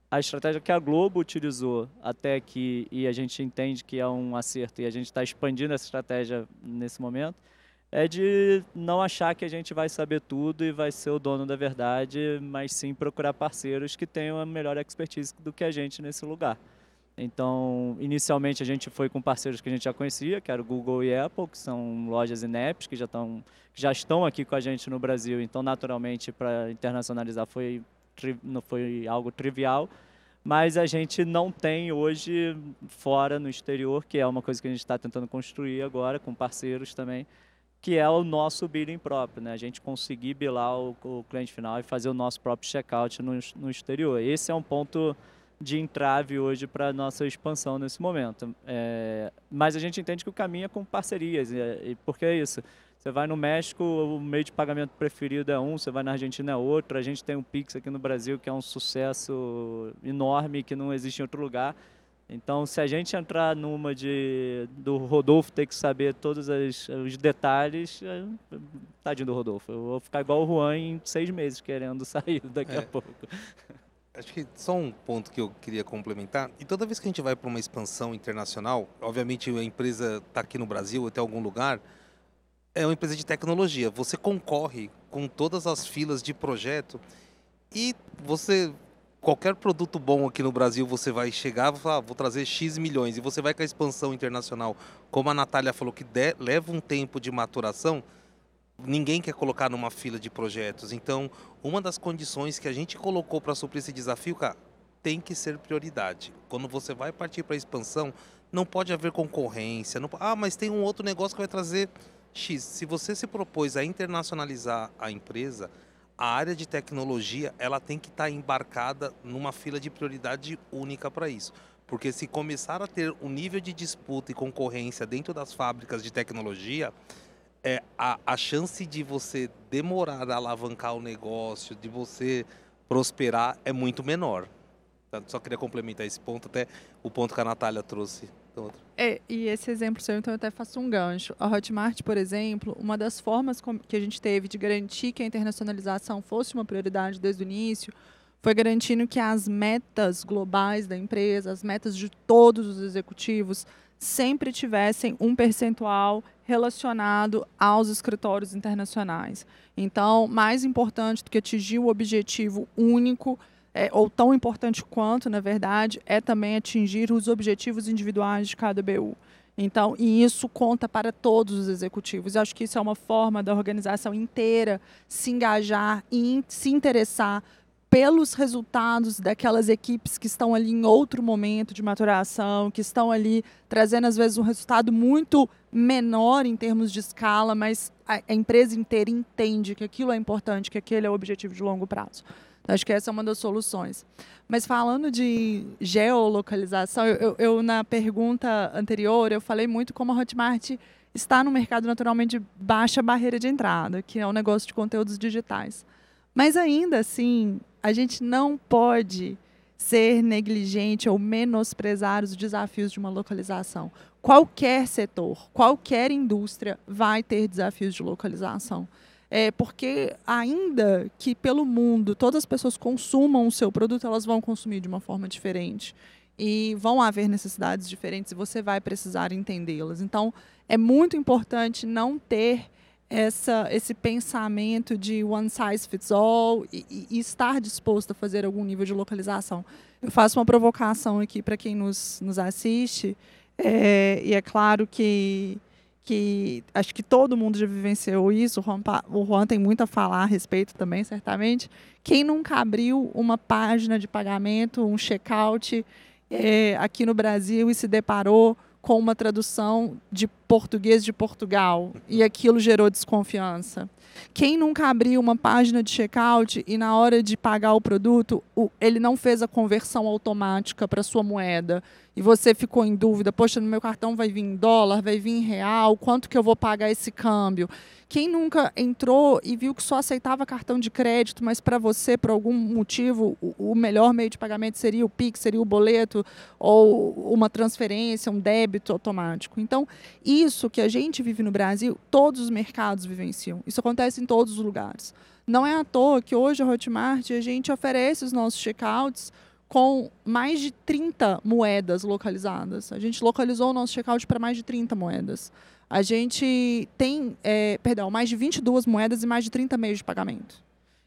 a estratégia que a Globo utilizou até aqui, e a gente entende que é um acerto, e a gente está expandindo essa estratégia nesse momento, é de não achar que a gente vai saber tudo e vai ser o dono da verdade, mas sim procurar parceiros que tenham a melhor expertise do que a gente nesse lugar. Então, inicialmente a gente foi com parceiros que a gente já conhecia, que era o Google e Apple, que são lojas INEPs, que já já estão aqui com a gente no Brasil. Então, naturalmente, para internacionalizar foi, não foi algo trivial. Mas a gente não tem hoje fora no exterior, que é uma coisa que a gente está tentando construir agora com parceiros também, que é o nosso billing próprio, né? A gente conseguir bilar o, o cliente final e fazer o nosso próprio checkout no, no exterior. Esse é um ponto de entrave hoje para a nossa expansão nesse momento. É, mas a gente entende que o caminho é com parcerias, e, e por que isso? Você vai no México, o meio de pagamento preferido é um, você vai na Argentina é outro. A gente tem um Pix aqui no Brasil que é um sucesso enorme que não existe em outro lugar. Então, se a gente entrar numa de do Rodolfo ter que saber todos as, os detalhes, é, tadinho do Rodolfo, eu vou ficar igual o Juan em seis meses querendo sair daqui é. a pouco. Acho que só um ponto que eu queria complementar. E toda vez que a gente vai para uma expansão internacional, obviamente a empresa está aqui no Brasil ou até algum lugar, é uma empresa de tecnologia. Você concorre com todas as filas de projeto e você qualquer produto bom aqui no Brasil, você vai chegar e falar, ah, vou trazer X milhões, e você vai com a expansão internacional, como a Natália falou, que de, leva um tempo de maturação, ninguém quer colocar numa fila de projetos. Então, uma das condições que a gente colocou para suprir esse desafio, cara, tem que ser prioridade. Quando você vai partir para a expansão, não pode haver concorrência. Não, ah, mas tem um outro negócio que vai trazer X. Se você se propôs a internacionalizar a empresa, a área de tecnologia ela tem que estar tá embarcada numa fila de prioridade única para isso. Porque se começar a ter um nível de disputa e concorrência dentro das fábricas de tecnologia, é, a, a chance de você demorar a alavancar o negócio, de você prosperar, é muito menor. Só queria complementar esse ponto, até o ponto que a Natália trouxe outra. É, e esse exemplo seu, então, eu até faço um gancho. A Hotmart, por exemplo, uma das formas que a gente teve de garantir que a internacionalização fosse uma prioridade desde o início foi garantindo que as metas globais da empresa, as metas de todos os executivos, sempre tivessem um percentual relacionado aos escritórios internacionais. Então, mais importante do que atingir o objetivo único, é, ou tão importante quanto, na verdade, é também atingir os objetivos individuais de cada BU. Então, e isso conta para todos os executivos. Eu acho que isso é uma forma da organização inteira se engajar e se interessar pelos resultados daquelas equipes que estão ali em outro momento de maturação, que estão ali trazendo às vezes um resultado muito menor em termos de escala, mas a, empresa inteira entende que aquilo é importante, que aquele é o objetivo de longo prazo. Acho que essa é uma das soluções. Mas falando de geolocalização, eu, eu, eu, na pergunta anterior eu falei muito como a Hotmart está no mercado naturalmente de baixa barreira de entrada, que é o um negócio de conteúdos digitais. Mas ainda assim, a gente não pode ser negligente ou menosprezar os desafios de uma localização. Qualquer setor, qualquer indústria vai ter desafios de localização. É porque ainda que pelo mundo todas as pessoas consumam o seu produto, elas vão consumir de uma forma diferente e vão haver necessidades diferentes e você vai precisar entendê-las. Então, é muito importante não ter essa, esse pensamento de one size fits all e, e, estar disposto a fazer algum nível de localização. Eu faço uma provocação aqui para quem nos, nos assiste, é, e é claro que, que acho que todo mundo já vivenciou isso, o Juan, o Juan tem muito a falar a respeito também, certamente. Quem nunca abriu uma página de pagamento, um checkout é, aqui no Brasil e se deparou com uma tradução de português de Portugal e aquilo gerou desconfiança. Quem nunca abriu uma página de checkout e na hora de pagar o produto, ele não fez a conversão automática para sua moeda e você ficou em dúvida, poxa, no meu cartão vai vir em dólar, vai vir em real, quanto que eu vou pagar esse câmbio? Quem nunca entrou e viu que só aceitava cartão de crédito, mas para você, por algum motivo, o, melhor meio de pagamento seria o Pix, seria o boleto, ou uma transferência, um débito automático. Então, isso que a gente vive no Brasil, todos os mercados vivenciam. Isso acontece em todos os lugares. Não é à toa que hoje a Hotmart a gente oferece os nossos checkouts com mais de 30 moedas localizadas. A gente localizou o nosso checkout para mais de 30 moedas a gente tem, é, perdão, mais de 22 moedas e mais de 30 meios de pagamento.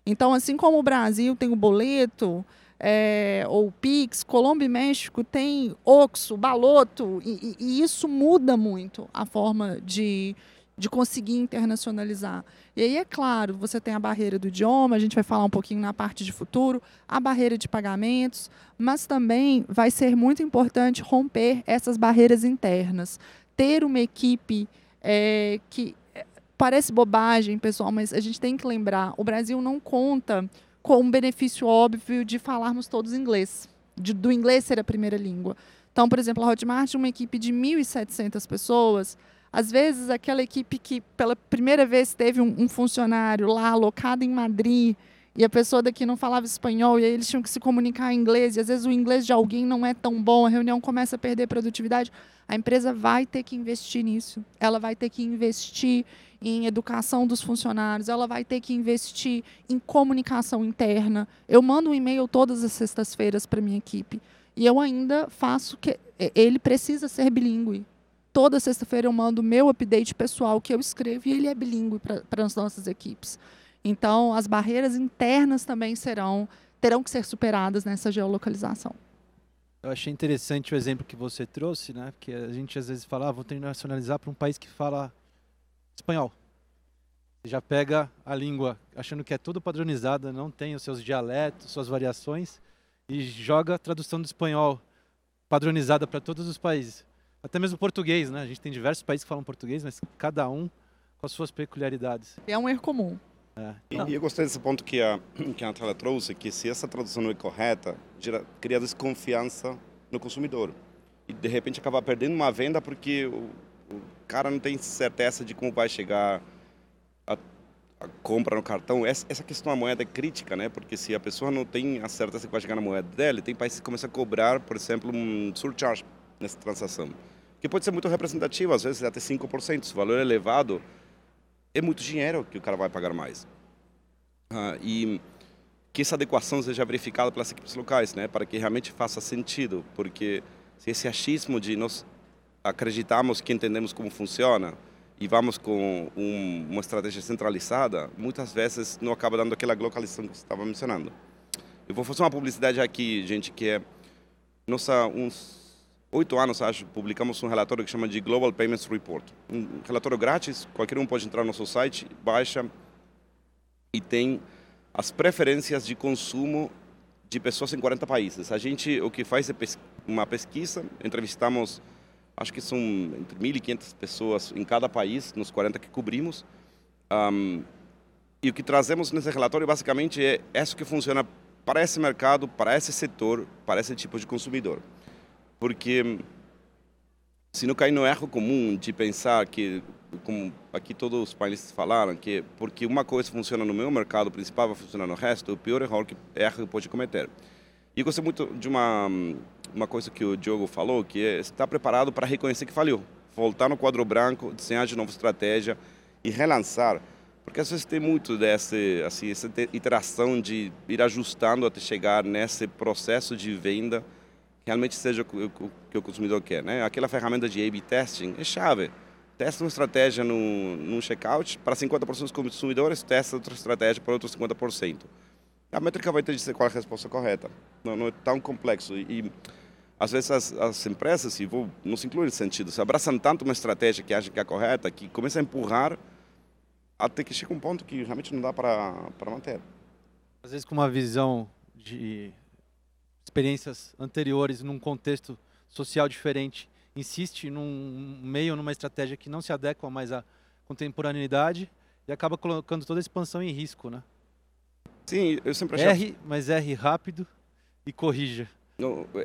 Então, assim como o Brasil tem o boleto, é, ou Pix, Colômbia e México tem Oxo, Baloto, e, e, isso muda muito a forma de, de conseguir internacionalizar. E aí, é claro, você tem a barreira do idioma, a gente vai falar um pouquinho na parte de futuro, a barreira de pagamentos, mas também vai ser muito importante romper essas barreiras internas ter uma equipe é, que é, parece bobagem, pessoal, mas a gente tem que lembrar: o Brasil não conta com um benefício óbvio de falarmos todos inglês, de, do inglês ser a primeira língua. Então, por exemplo, a Hotmart, uma equipe de 1.700 pessoas, às vezes aquela equipe que pela primeira vez teve um, um funcionário lá alocado em Madrid e a pessoa daqui não falava espanhol e aí eles tinham que se comunicar em inglês e às vezes o inglês de alguém não é tão bom, a reunião começa a perder produtividade. A empresa vai ter que investir nisso. Ela vai ter que investir em educação dos funcionários, ela vai ter que investir em comunicação interna. Eu mando um e-mail todas as sextas-feiras para minha equipe e eu ainda faço que ele precisa ser bilíngue. Toda sexta-feira eu mando meu update pessoal que eu escrevo e ele é bilíngue para as nossas equipes. Então, as barreiras internas também serão terão que ser superadas nessa geolocalização. Eu achei interessante o exemplo que você trouxe, né? Porque a gente às vezes fala, ah, vou internacionalizar para um país que fala espanhol. Você já pega a língua achando que é tudo padronizada, não tem os seus dialetos, suas variações, e joga a tradução do espanhol padronizada para todos os países. Até mesmo português, né? A gente tem diversos países que falam português, mas cada um com as suas peculiaridades. É um erro comum. É. E, eu gostei desse ponto que a, que a Natália trouxe, que se essa tradução não é correta, gera, cria desconfiança no consumidor. E de repente acaba perdendo uma venda porque o, o cara não tem certeza de como vai chegar a, a compra no cartão. Essa, essa, questão da moeda é crítica, né? Porque se a pessoa não tem a certeza que vai chegar na moeda dela, tem países que começam a cobrar, por exemplo, um surcharge nessa transação. que pode ser muito representativo, às vezes até 5%. Se o valor é elevado, é muito dinheiro que o cara vai pagar mais. Uh, e que essa adequação seja verificada pelas equipes locais, né, para que realmente faça sentido, porque se esse achismo de nós acreditamos que entendemos como funciona e vamos com um, uma estratégia centralizada, muitas vezes não acaba dando aquela localização que você estava mencionando. Eu vou fazer uma publicidade aqui, gente, que é nossa uns oito anos, acho, publicamos um relatório que chama de Global Payments Report. Um relatório grátis, qualquer um pode entrar no nosso site, baixa e tem as preferências de consumo de pessoas em 40 países. A gente o que faz é uma pesquisa, entrevistamos acho que são entre 1.500 pessoas em cada país, nos 40 que cobrimos. Um, e o que trazemos nesse relatório basicamente é isso que funciona para esse mercado, para esse setor, para esse tipo de consumidor. Porque se não cair no erro comum de pensar que, como aqui todos os painéis falaram, que porque uma coisa funciona no meu mercado principal vai funcionar no resto, o pior erro que, erro pode cometer. E gostei muito de uma uma coisa que o Diogo falou, que é estar preparado para reconhecer que falhou. Voltar no quadro branco, desenhar de novo estratégia e relançar. Porque às vezes tem muito dessa assim, essa iteração de ir ajustando até chegar nesse processo de venda realmente seja o que o consumidor quer. Né? Aquela ferramenta de A-B testing é chave. Testa uma estratégia no, no checkout para 50% dos consumidores, testa outra estratégia para outros 50%. A métrica vai ter de ser qual a resposta correta. Não, não é tão complexo. E, às vezes as, as empresas, e vou, não se inclui nesse sentido, se abraçam tanto uma estratégia que acham que é correta, que começa a empurrar até que chega um ponto que realmente não dá para manter. Às vezes com uma visão de experiências anteriores num contexto social diferente, insiste num meio, numa estratégia que não se adequa mais à contemporaneidade e acaba colocando toda a expansão em risco, né? Sim, eu sempre achava... R, mas R rápido e corrija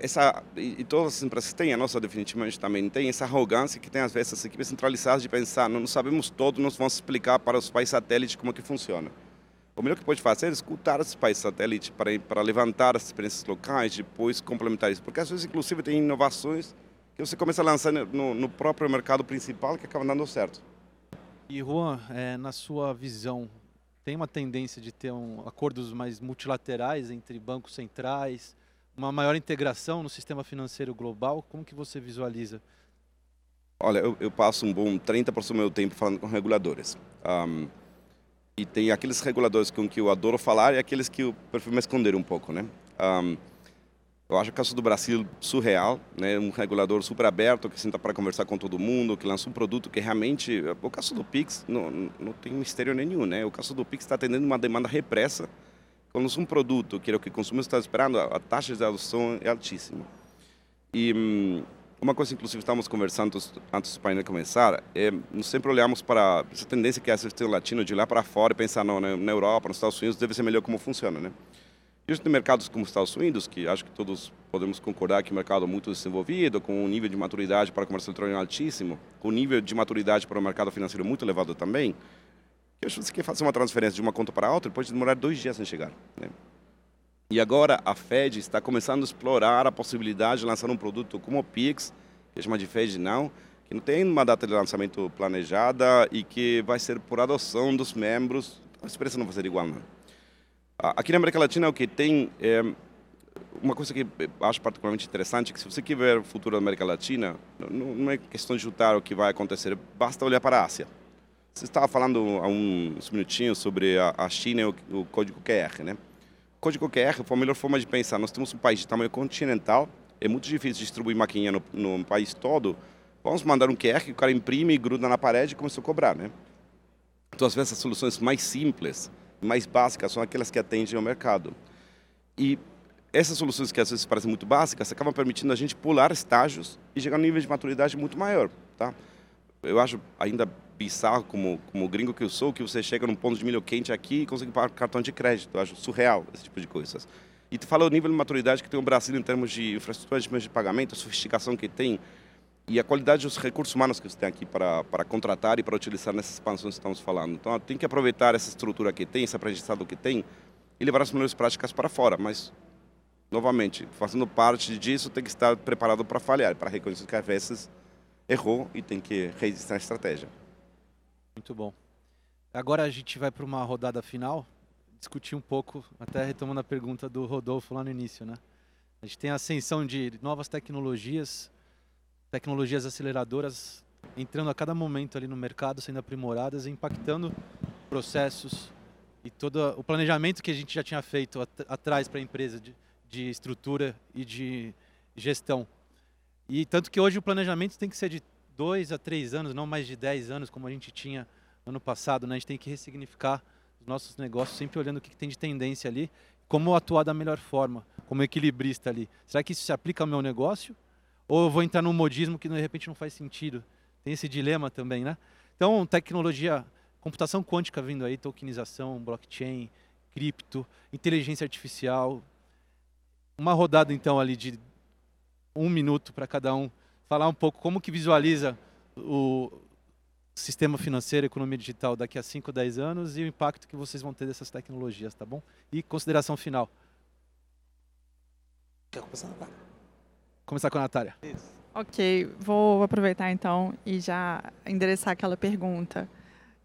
essa e todas as empresas têm a nossa definitivamente também tem essa arrogância que tem às vezes as equipes centralizadas de pensar não, não sabemos todo nós vamos explicar para os países satélites como é que funciona o melhor que pode fazer é escutar os países satélites para para levantar as experiências locais depois complementar isso porque às vezes inclusive tem inovações que você começa a lançar no, no próprio mercado principal que acaba dando certo e Juan é, na sua visão tem uma tendência de ter um, acordos mais multilaterais entre bancos centrais uma maior integração no sistema financeiro global? Como que você visualiza? Olha, eu, eu passo um bom 30% do meu tempo falando com reguladores. Um, e tem aqueles reguladores com que eu adoro falar e aqueles que eu prefiro esconder um pouco, né? Um, eu acho o caso do Brasil surreal, né? Um regulador super aberto que senta para conversar com todo mundo, que lança um produto que realmente, o caso do Pix não, não tem mistério nenhum, né? O caso do Pix está atendendo uma demanda repressa quando um produto que é o que o consumidor está esperando, a taxa de adoção é altíssima. E hum, uma coisa, inclusive, estávamos conversando antes do painel começar, é nós sempre olhamos para essa tendência que é assistir latino de lá para fora e pensar não, na Europa, nos Estados Unidos, deve ser melhor como funciona, né? E os mercados como os Estados Unidos, que acho que todos podemos concordar que é um mercado muito desenvolvido, com um nível de maturidade para o comércio eletrônico altíssimo, com um nível de maturidade para o mercado financeiro muito elevado também, se você quer fazer uma transferência de uma conta para outra, pode demorar dois dias em chegar. Né? E agora a Fed está começando a explorar a possibilidade de lançar um produto como o Pix, que chama de Fed Now, que não tem uma data de lançamento planejada e que vai ser por adoção dos membros. A experiência não vai ser igual, não. Aqui na América Latina, o que tem é uma coisa que acho particularmente interessante, que se você quer ver o futuro da América Latina, não é questão de chutar o que vai acontecer, basta olhar para a Ásia. Você estava falando há uns minutinhos sobre a, China e o, código QR, né? Código QR foi a melhor forma de pensar. Nós temos um país de tamanho continental, é muito difícil distribuir maquininha no, no país todo. Vamos mandar um QR que o cara imprime, gruda na parede e começa a cobrar, né? Então, às vezes, as soluções mais simples, mais básicas, são aquelas que atendem ao mercado. E essas soluções que às vezes parecem muito básicas acabam permitindo a gente pular estágios e chegar a um nível de maturidade muito maior, tá? Eu acho ainda bizarro como, como gringo que eu sou, que você chega num ponto de milho quente aqui e consegue pagar cartão de crédito. Eu acho surreal esse tipo de coisas. E tu fala o nível de maturidade que tem o Brasil em termos de infraestrutura de pagamento, a sofisticação que tem e a qualidade dos recursos humanos que você tem aqui para, para contratar e para utilizar nessas expansões que estamos falando. Então, tem que aproveitar essa estrutura que tem, esse aprendizado que tem e levar as melhores práticas para fora. Mas, novamente, fazendo parte disso, tem que estar preparado para falhar, para reconhecer que às vezes errou e tem que reeditar a estratégia. Muito bom. Agora a gente vai para uma rodada final, discutir um pouco, até retomando a pergunta do Rodolfo lá no início, né? A gente tem a ascensão de novas tecnologias, tecnologias aceleradoras entrando a cada momento ali no mercado, sendo aprimoradas, impactando processos e todo o planejamento que a gente já tinha feito at atrás para a empresa de, de estrutura e de gestão. E tanto que hoje o planejamento tem que ser de dois a três anos, não mais de dez anos, como a gente tinha ano passado. Né? A gente tem que ressignificar os nossos negócios, sempre olhando o que tem de tendência ali, como atuar da melhor forma, como equilibrista ali. Será que isso se aplica ao meu negócio? Ou eu vou entrar num modismo que de repente não faz sentido? Tem esse dilema também, né? Então, tecnologia, computação quântica vindo aí, tokenização, blockchain, cripto, inteligência artificial. Uma rodada então ali de um minuto para cada um falar um pouco como que visualiza o sistema financeiro, economia digital daqui a 5, 10 anos e o impacto que vocês vão ter dessas tecnologias, tá bom? E consideração final. Quer começar, Natália? Começar com a Natália. Isso. Ok, vou aproveitar então e já endereçar aquela pergunta.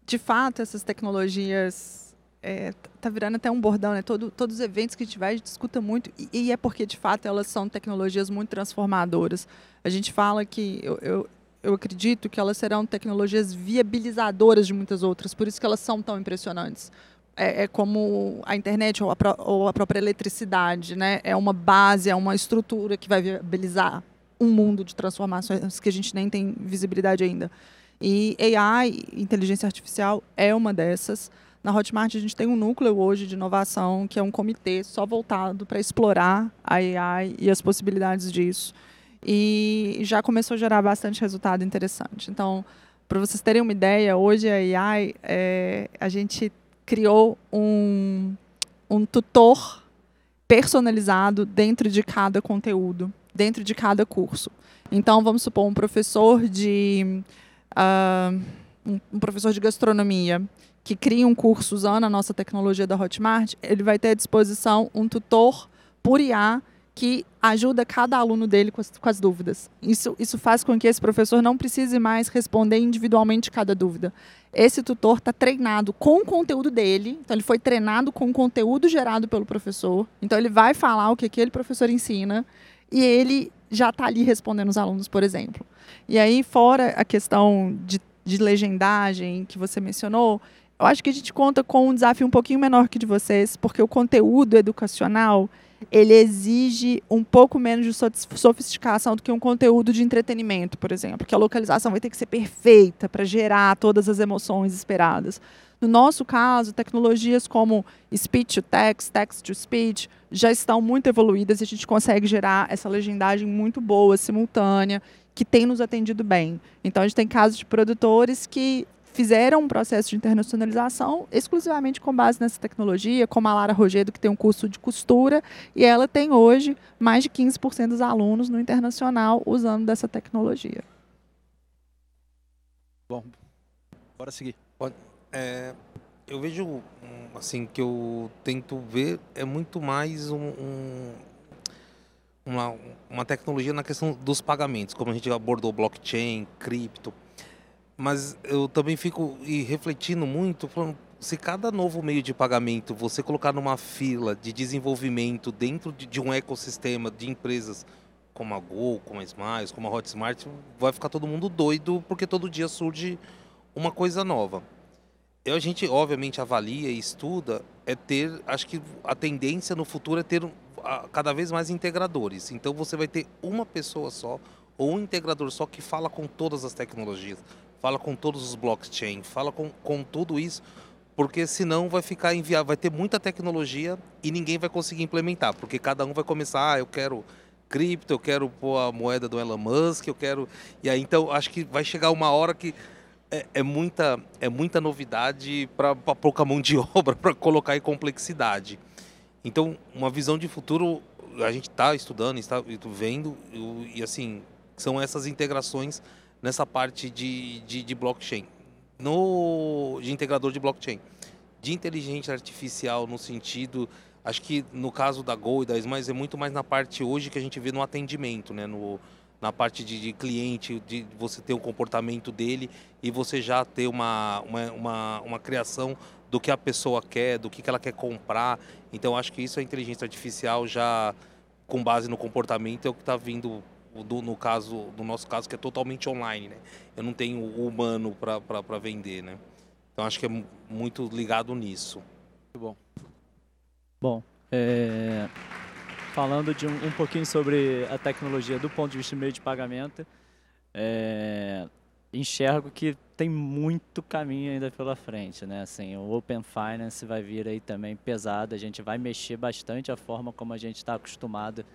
De fato, essas tecnologias é, tá virando até um bordão, né? Todo, todos os eventos que a gente vai, a gente escuta muito e, e, é porque de fato elas são tecnologias muito transformadoras. A gente fala que eu, eu, eu acredito que elas serão tecnologias viabilizadoras de muitas outras, por isso que elas são tão impressionantes. É, é como a internet ou a, ou a própria eletricidade, né? É uma base, é uma estrutura que vai viabilizar um mundo de transformações que a gente nem tem visibilidade ainda. E AI, inteligência artificial, é uma dessas. Na Hotmart a gente tem um núcleo hoje de inovação que é um comitê só voltado para explorar a AI e as possibilidades disso. E já começou a gerar bastante resultado interessante. Então, para vocês terem uma ideia, hoje a AI, é, a gente criou um, um tutor personalizado dentro de cada conteúdo dentro de cada curso. Então, vamos supor, um professor de uh, um professor de gastronomia que cria um curso usando a nossa tecnologia da Hotmart, ele vai ter à disposição um tutor por IA que ajuda cada aluno dele com as, com as, dúvidas. Isso, isso faz com que esse professor não precise mais responder individualmente cada dúvida. Esse tutor está treinado com o conteúdo dele, então ele foi treinado com o conteúdo gerado pelo professor, então ele vai falar o que aquele professor ensina e ele já está ali respondendo os alunos, por exemplo. E aí, fora a questão de, de legendagem que você mencionou, eu acho que a gente conta com um desafio um pouquinho menor que de vocês, porque o conteúdo educacional ele exige um pouco menos de sofisticação do que um conteúdo de entretenimento, por exemplo, que a localização vai ter que ser perfeita para gerar todas as emoções esperadas. No nosso caso, tecnologias como speech to text, text to speech, já estão muito evoluídas e a gente consegue gerar essa legendagem muito boa, simultânea, que tem nos atendido bem. Então, a gente tem casos de produtores que fizeram um processo de internacionalização exclusivamente com base nessa tecnologia, como a Lara Rogedo, que tem um curso de costura, e ela tem hoje mais de 15% dos alunos no internacional usando dessa tecnologia. Bom, bora seguir. É, eu vejo, assim, que eu tento ver é muito mais um, um, uma, uma tecnologia na questão dos pagamentos, como a gente abordou blockchain, cripto. Mas eu também fico e refletindo muito, falando, se cada novo meio de pagamento você colocar numa fila de desenvolvimento dentro de, de um ecossistema de empresas como a Gol, como a Smiles, como a Hotmart, vai ficar todo mundo doido porque todo dia surge uma coisa nova eu, a gente obviamente avalia e estuda é ter, acho que a tendência no futuro é ter cada vez mais integradores. Então você vai ter uma pessoa só ou um integrador só que fala com todas as tecnologias, fala com todos os blockchain, fala com, com tudo isso, porque senão vai ficar enviado, vai ter muita tecnologia e ninguém vai conseguir implementar, porque cada um vai começar, ah, eu quero cripto, eu quero pôr a moeda do Elon Musk, eu quero. E aí então acho que vai chegar uma hora que é, é, muita, é muita novidade para pouca mão de obra para colocar em complexidade. Então, uma visão de futuro, a gente está estudando, está vendo, e assim, são essas integrações nessa parte de, de, de blockchain. No, de integrador de blockchain. De inteligência artificial no sentido, acho que no caso da Go e da Smiles é muito mais na parte hoje que a gente vê no atendimento, né? No, na parte de, de, cliente, de você ter o comportamento dele e você já ter uma, uma, uma, uma criação do que a pessoa quer, do que, que ela quer comprar. Então, acho que isso a inteligência artificial já, com base no comportamento, é o que está vindo do, no caso, no nosso caso, que é totalmente online, né? Eu não tenho o humano para vender, né? Então, acho que é muito ligado nisso. Muito bom. Bom, é falando de um, um, pouquinho sobre a tecnologia do ponto de vista do meio de pagamento, é, enxergo que tem muito caminho ainda pela frente, né? Assim, o Open Finance vai vir aí também pesado, a gente vai mexer bastante a forma como a gente está acostumado a,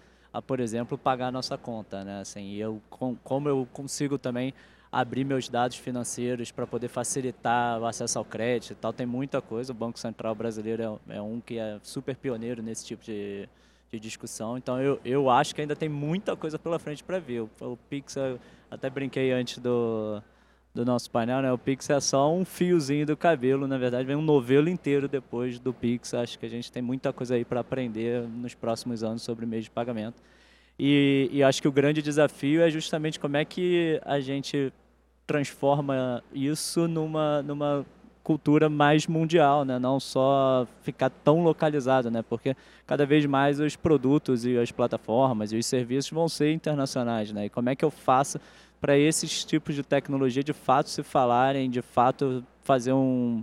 por exemplo, pagar a nossa conta, né? Assim, eu, com, como eu consigo também abrir meus dados financeiros para poder facilitar o acesso ao crédito e tal, tem muita coisa. O Banco Central Brasileiro é, é um que é super pioneiro nesse tipo de, de discussão. Então eu, eu acho que ainda tem muita coisa pela frente para ver. O, o Pix, até brinquei antes do, do nosso painel, né? O Pix é só um fiozinho do cabelo, na verdade vem um novelo inteiro depois do Pix. Acho que a gente tem muita coisa aí para aprender nos próximos anos sobre meio de pagamento. E, e acho que o grande desafio é justamente como é que a gente transforma isso numa, numa cultura mais mundial, né? não só ficar tão localizado, né? porque cada vez mais os produtos e as plataformas e os serviços vão ser internacionais. Né? E como é que eu faço para esses tipos de tecnologia de fato se falarem, de fato fazer um,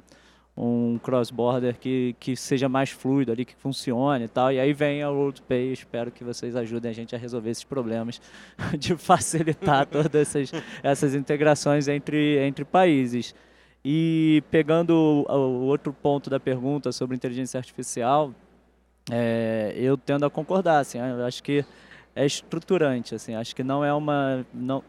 um cross-border que, que seja mais fluido ali, que funcione e tal. E aí vem a WorldPay, espero que vocês ajudem a gente a resolver esses problemas de facilitar todas essas, essas integrações entre, entre países. E pegando o, outro ponto da pergunta sobre inteligência artificial, é, eu tendo a concordar, assim, eu acho que é estruturante, assim, acho que não é uma, não,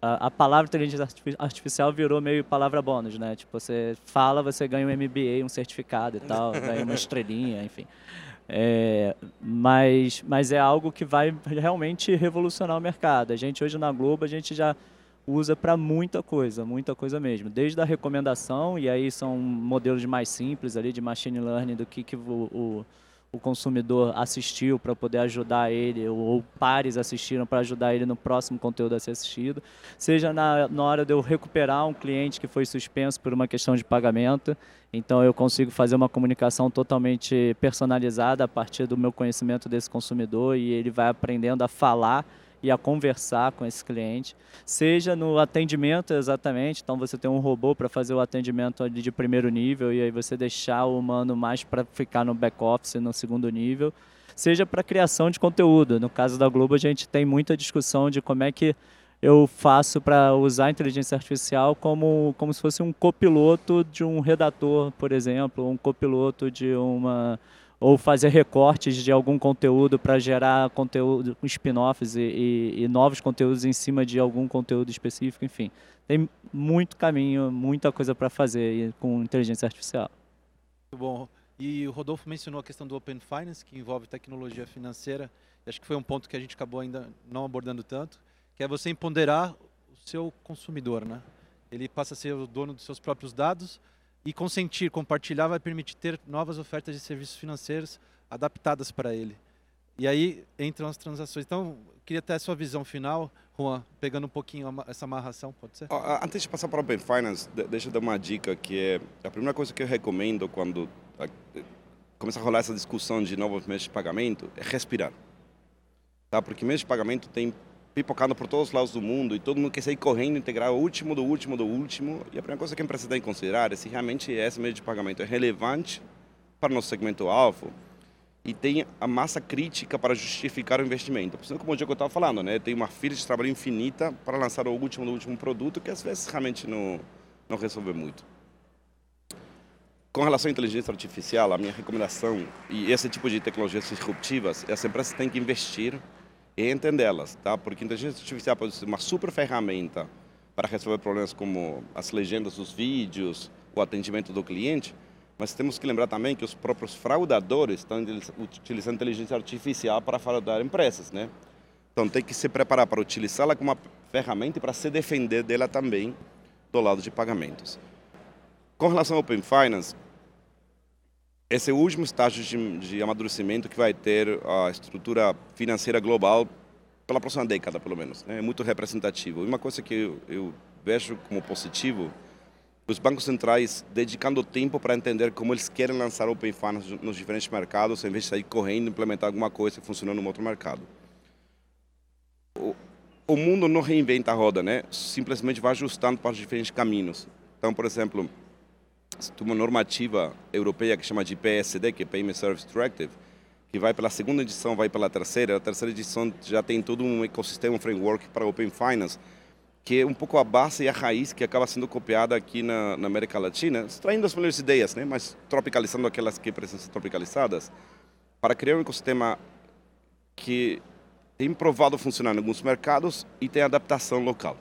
a, a, palavra inteligência artificial virou meio palavra bônus, né, tipo, você fala, você ganha um MBA, um certificado e tal, ganha uma estrelinha, enfim, é, mas, mas é algo que vai realmente revolucionar o mercado, a gente hoje na Globo, a gente já usa para muita coisa, muita coisa mesmo. Desde a recomendação, e aí são modelos mais simples ali de machine learning do que, que o, o, o consumidor assistiu para poder ajudar ele, ou pares assistiram para ajudar ele no próximo conteúdo a ser assistido. Seja na, na hora de eu recuperar um cliente que foi suspenso por uma questão de pagamento, então eu consigo fazer uma comunicação totalmente personalizada a partir do meu conhecimento desse consumidor e ele vai aprendendo a falar e a conversar com esse cliente, seja no atendimento exatamente, então você tem um robô para fazer o atendimento ali de primeiro nível e aí você deixar o humano mais para ficar no back office no segundo nível, seja para criação de conteúdo. No caso da Globo a gente tem muita discussão de como é que eu faço para usar a inteligência artificial como, como se fosse um copiloto de um redator, por exemplo, um copiloto de uma ou fazer recortes de algum conteúdo para gerar conteúdo, spin-offs e, e, e, novos conteúdos em cima de algum conteúdo específico, enfim. Tem muito caminho, muita coisa para fazer com inteligência artificial. Muito bom. E o Rodolfo mencionou a questão do Open Finance, que envolve tecnologia financeira. Acho que foi um ponto que a gente acabou ainda não abordando tanto, que é você empoderar o seu consumidor, né? Ele passa a ser o dono dos seus próprios dados, e consentir, compartilhar vai permitir ter novas ofertas de serviços financeiros adaptadas para ele. E aí entram as transações. Então, queria ter a sua visão final, Juan, pegando um pouquinho essa amarração, pode ser? Antes de passar para o Open Finance, deixa eu dar uma dica que é a primeira coisa que eu recomendo quando começa a rolar essa discussão de novos meios de pagamento é respirar. Tá? Porque meios de pagamento tem pipocando por todos os lados do mundo e todo mundo quer sair correndo, integrar o último do último do último. E a primeira coisa que a empresa tem que considerar é se realmente esse meio de pagamento é relevante para o nosso segmento alvo e tem a massa crítica para justificar o investimento. Por como o Diego estava falando, né? tem uma fila de trabalho infinita para lançar o último do último produto que às vezes realmente não, não resolve muito. Com relação à inteligência artificial, a minha recomendação e esse tipo de tecnologias disruptivas, as empresas têm que investir e entendê-las, tá? Porque a inteligência artificial pode ser uma super ferramenta para resolver problemas como as legendas dos vídeos, o atendimento do cliente, mas temos que lembrar também que os próprios fraudadores estão utilizando inteligência artificial para fraudar empresas, né? Então tem que se preparar para utilizá-la como uma ferramenta e para se defender dela também do lado de pagamentos. Com relação ao Open Finance, esse é o último estágio de, de amadurecimento que vai ter a estrutura financeira global pela próxima década, pelo menos. Né? É muito representativo. E uma coisa que eu, eu vejo como positivo os bancos centrais dedicando tempo para entender como eles querem lançar Open Finance nos diferentes mercados, em vez de sair correndo e implementar alguma coisa que funciona no outro mercado. O, o mundo não reinventa a roda, né? simplesmente vai ajustando para os diferentes caminhos. Então, por exemplo, uma normativa europeia que chama de PSD, que é Payment Service Directive, que vai pela segunda edição, vai pela terceira. A terceira edição já tem todo um ecossistema, um framework para Open Finance, que é um pouco a base e a raiz que acaba sendo copiada aqui na, na América Latina, extraindo as melhores ideias, né? mas tropicalizando aquelas que precisam ser tropicalizadas, para criar um ecossistema que tem provado funcionar em alguns mercados e tem adaptação local.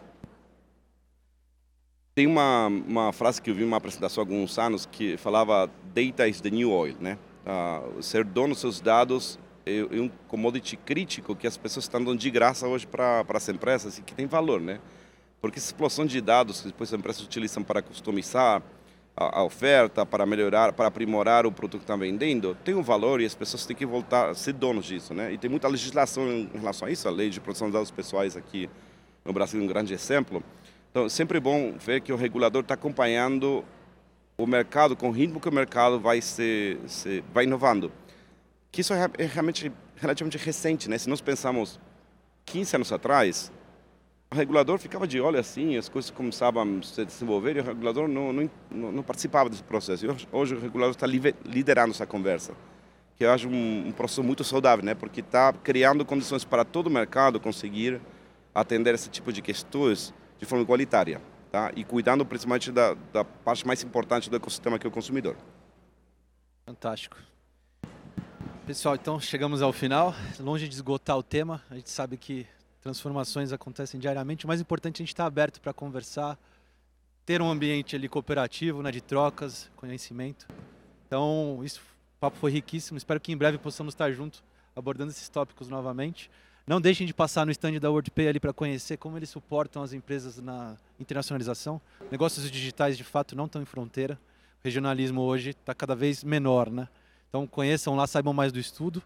Tem uma, uma frase que eu vi em uma apresentação há alguns anos que falava data is the new oil, né? Uh, ser dono dos seus dados é, é um commodity crítico que as pessoas estão dando de graça hoje para as empresas e que tem valor, né? Porque essa explosão de dados que depois as empresas utilizam para customizar a, a oferta, para melhorar, para aprimorar o produto que estão vendendo, tem um valor e as pessoas têm que voltar a ser donos disso, né? E tem muita legislação em relação a isso, a lei de proteção de dados pessoais aqui no Brasil é um grande exemplo. Então, sempre bom ver que o regulador está acompanhando o mercado com o ritmo que o mercado vai se, se vai inovando. Que isso é, é realmente relativamente recente, né? Se nós pensamos 15 anos atrás, o regulador ficava de olho assim, as coisas começavam a se desenvolver e o regulador não, não, não participava desse processo. E hoje o regulador está liderando essa conversa, que eu acho um, um processo muito saudável, né? porque está criando condições para todo o mercado conseguir atender esse tipo de questões de forma igualitária tá? e cuidando principalmente da, da parte mais importante do ecossistema que é o consumidor. Fantástico. Pessoal, então chegamos ao final. Longe de esgotar o tema, a gente sabe que transformações acontecem diariamente. O mais importante é a gente estar aberto para conversar, ter um ambiente ali cooperativo, né, de trocas, conhecimento. Então, isso, o papo foi riquíssimo. Espero que em breve possamos estar juntos abordando esses tópicos novamente. Não deixem de passar no stand da WorldPay ali para conhecer como eles suportam as empresas na internacionalização. Negócios digitais, de fato, não estão em fronteira. O regionalismo hoje está cada vez menor, né? Então conheçam lá, saibam mais do estudo.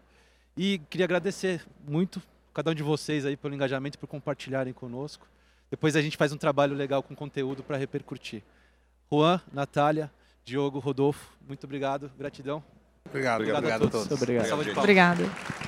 E queria agradecer muito cada um de vocês aí pelo engajamento, por compartilharem conosco. Depois a gente faz um trabalho legal com conteúdo para repercutir. Juan, Natália, Diogo, Rodolfo, muito obrigado, gratidão. Obrigado, obrigado, obrigado a todos. Obrigado. Obrigada.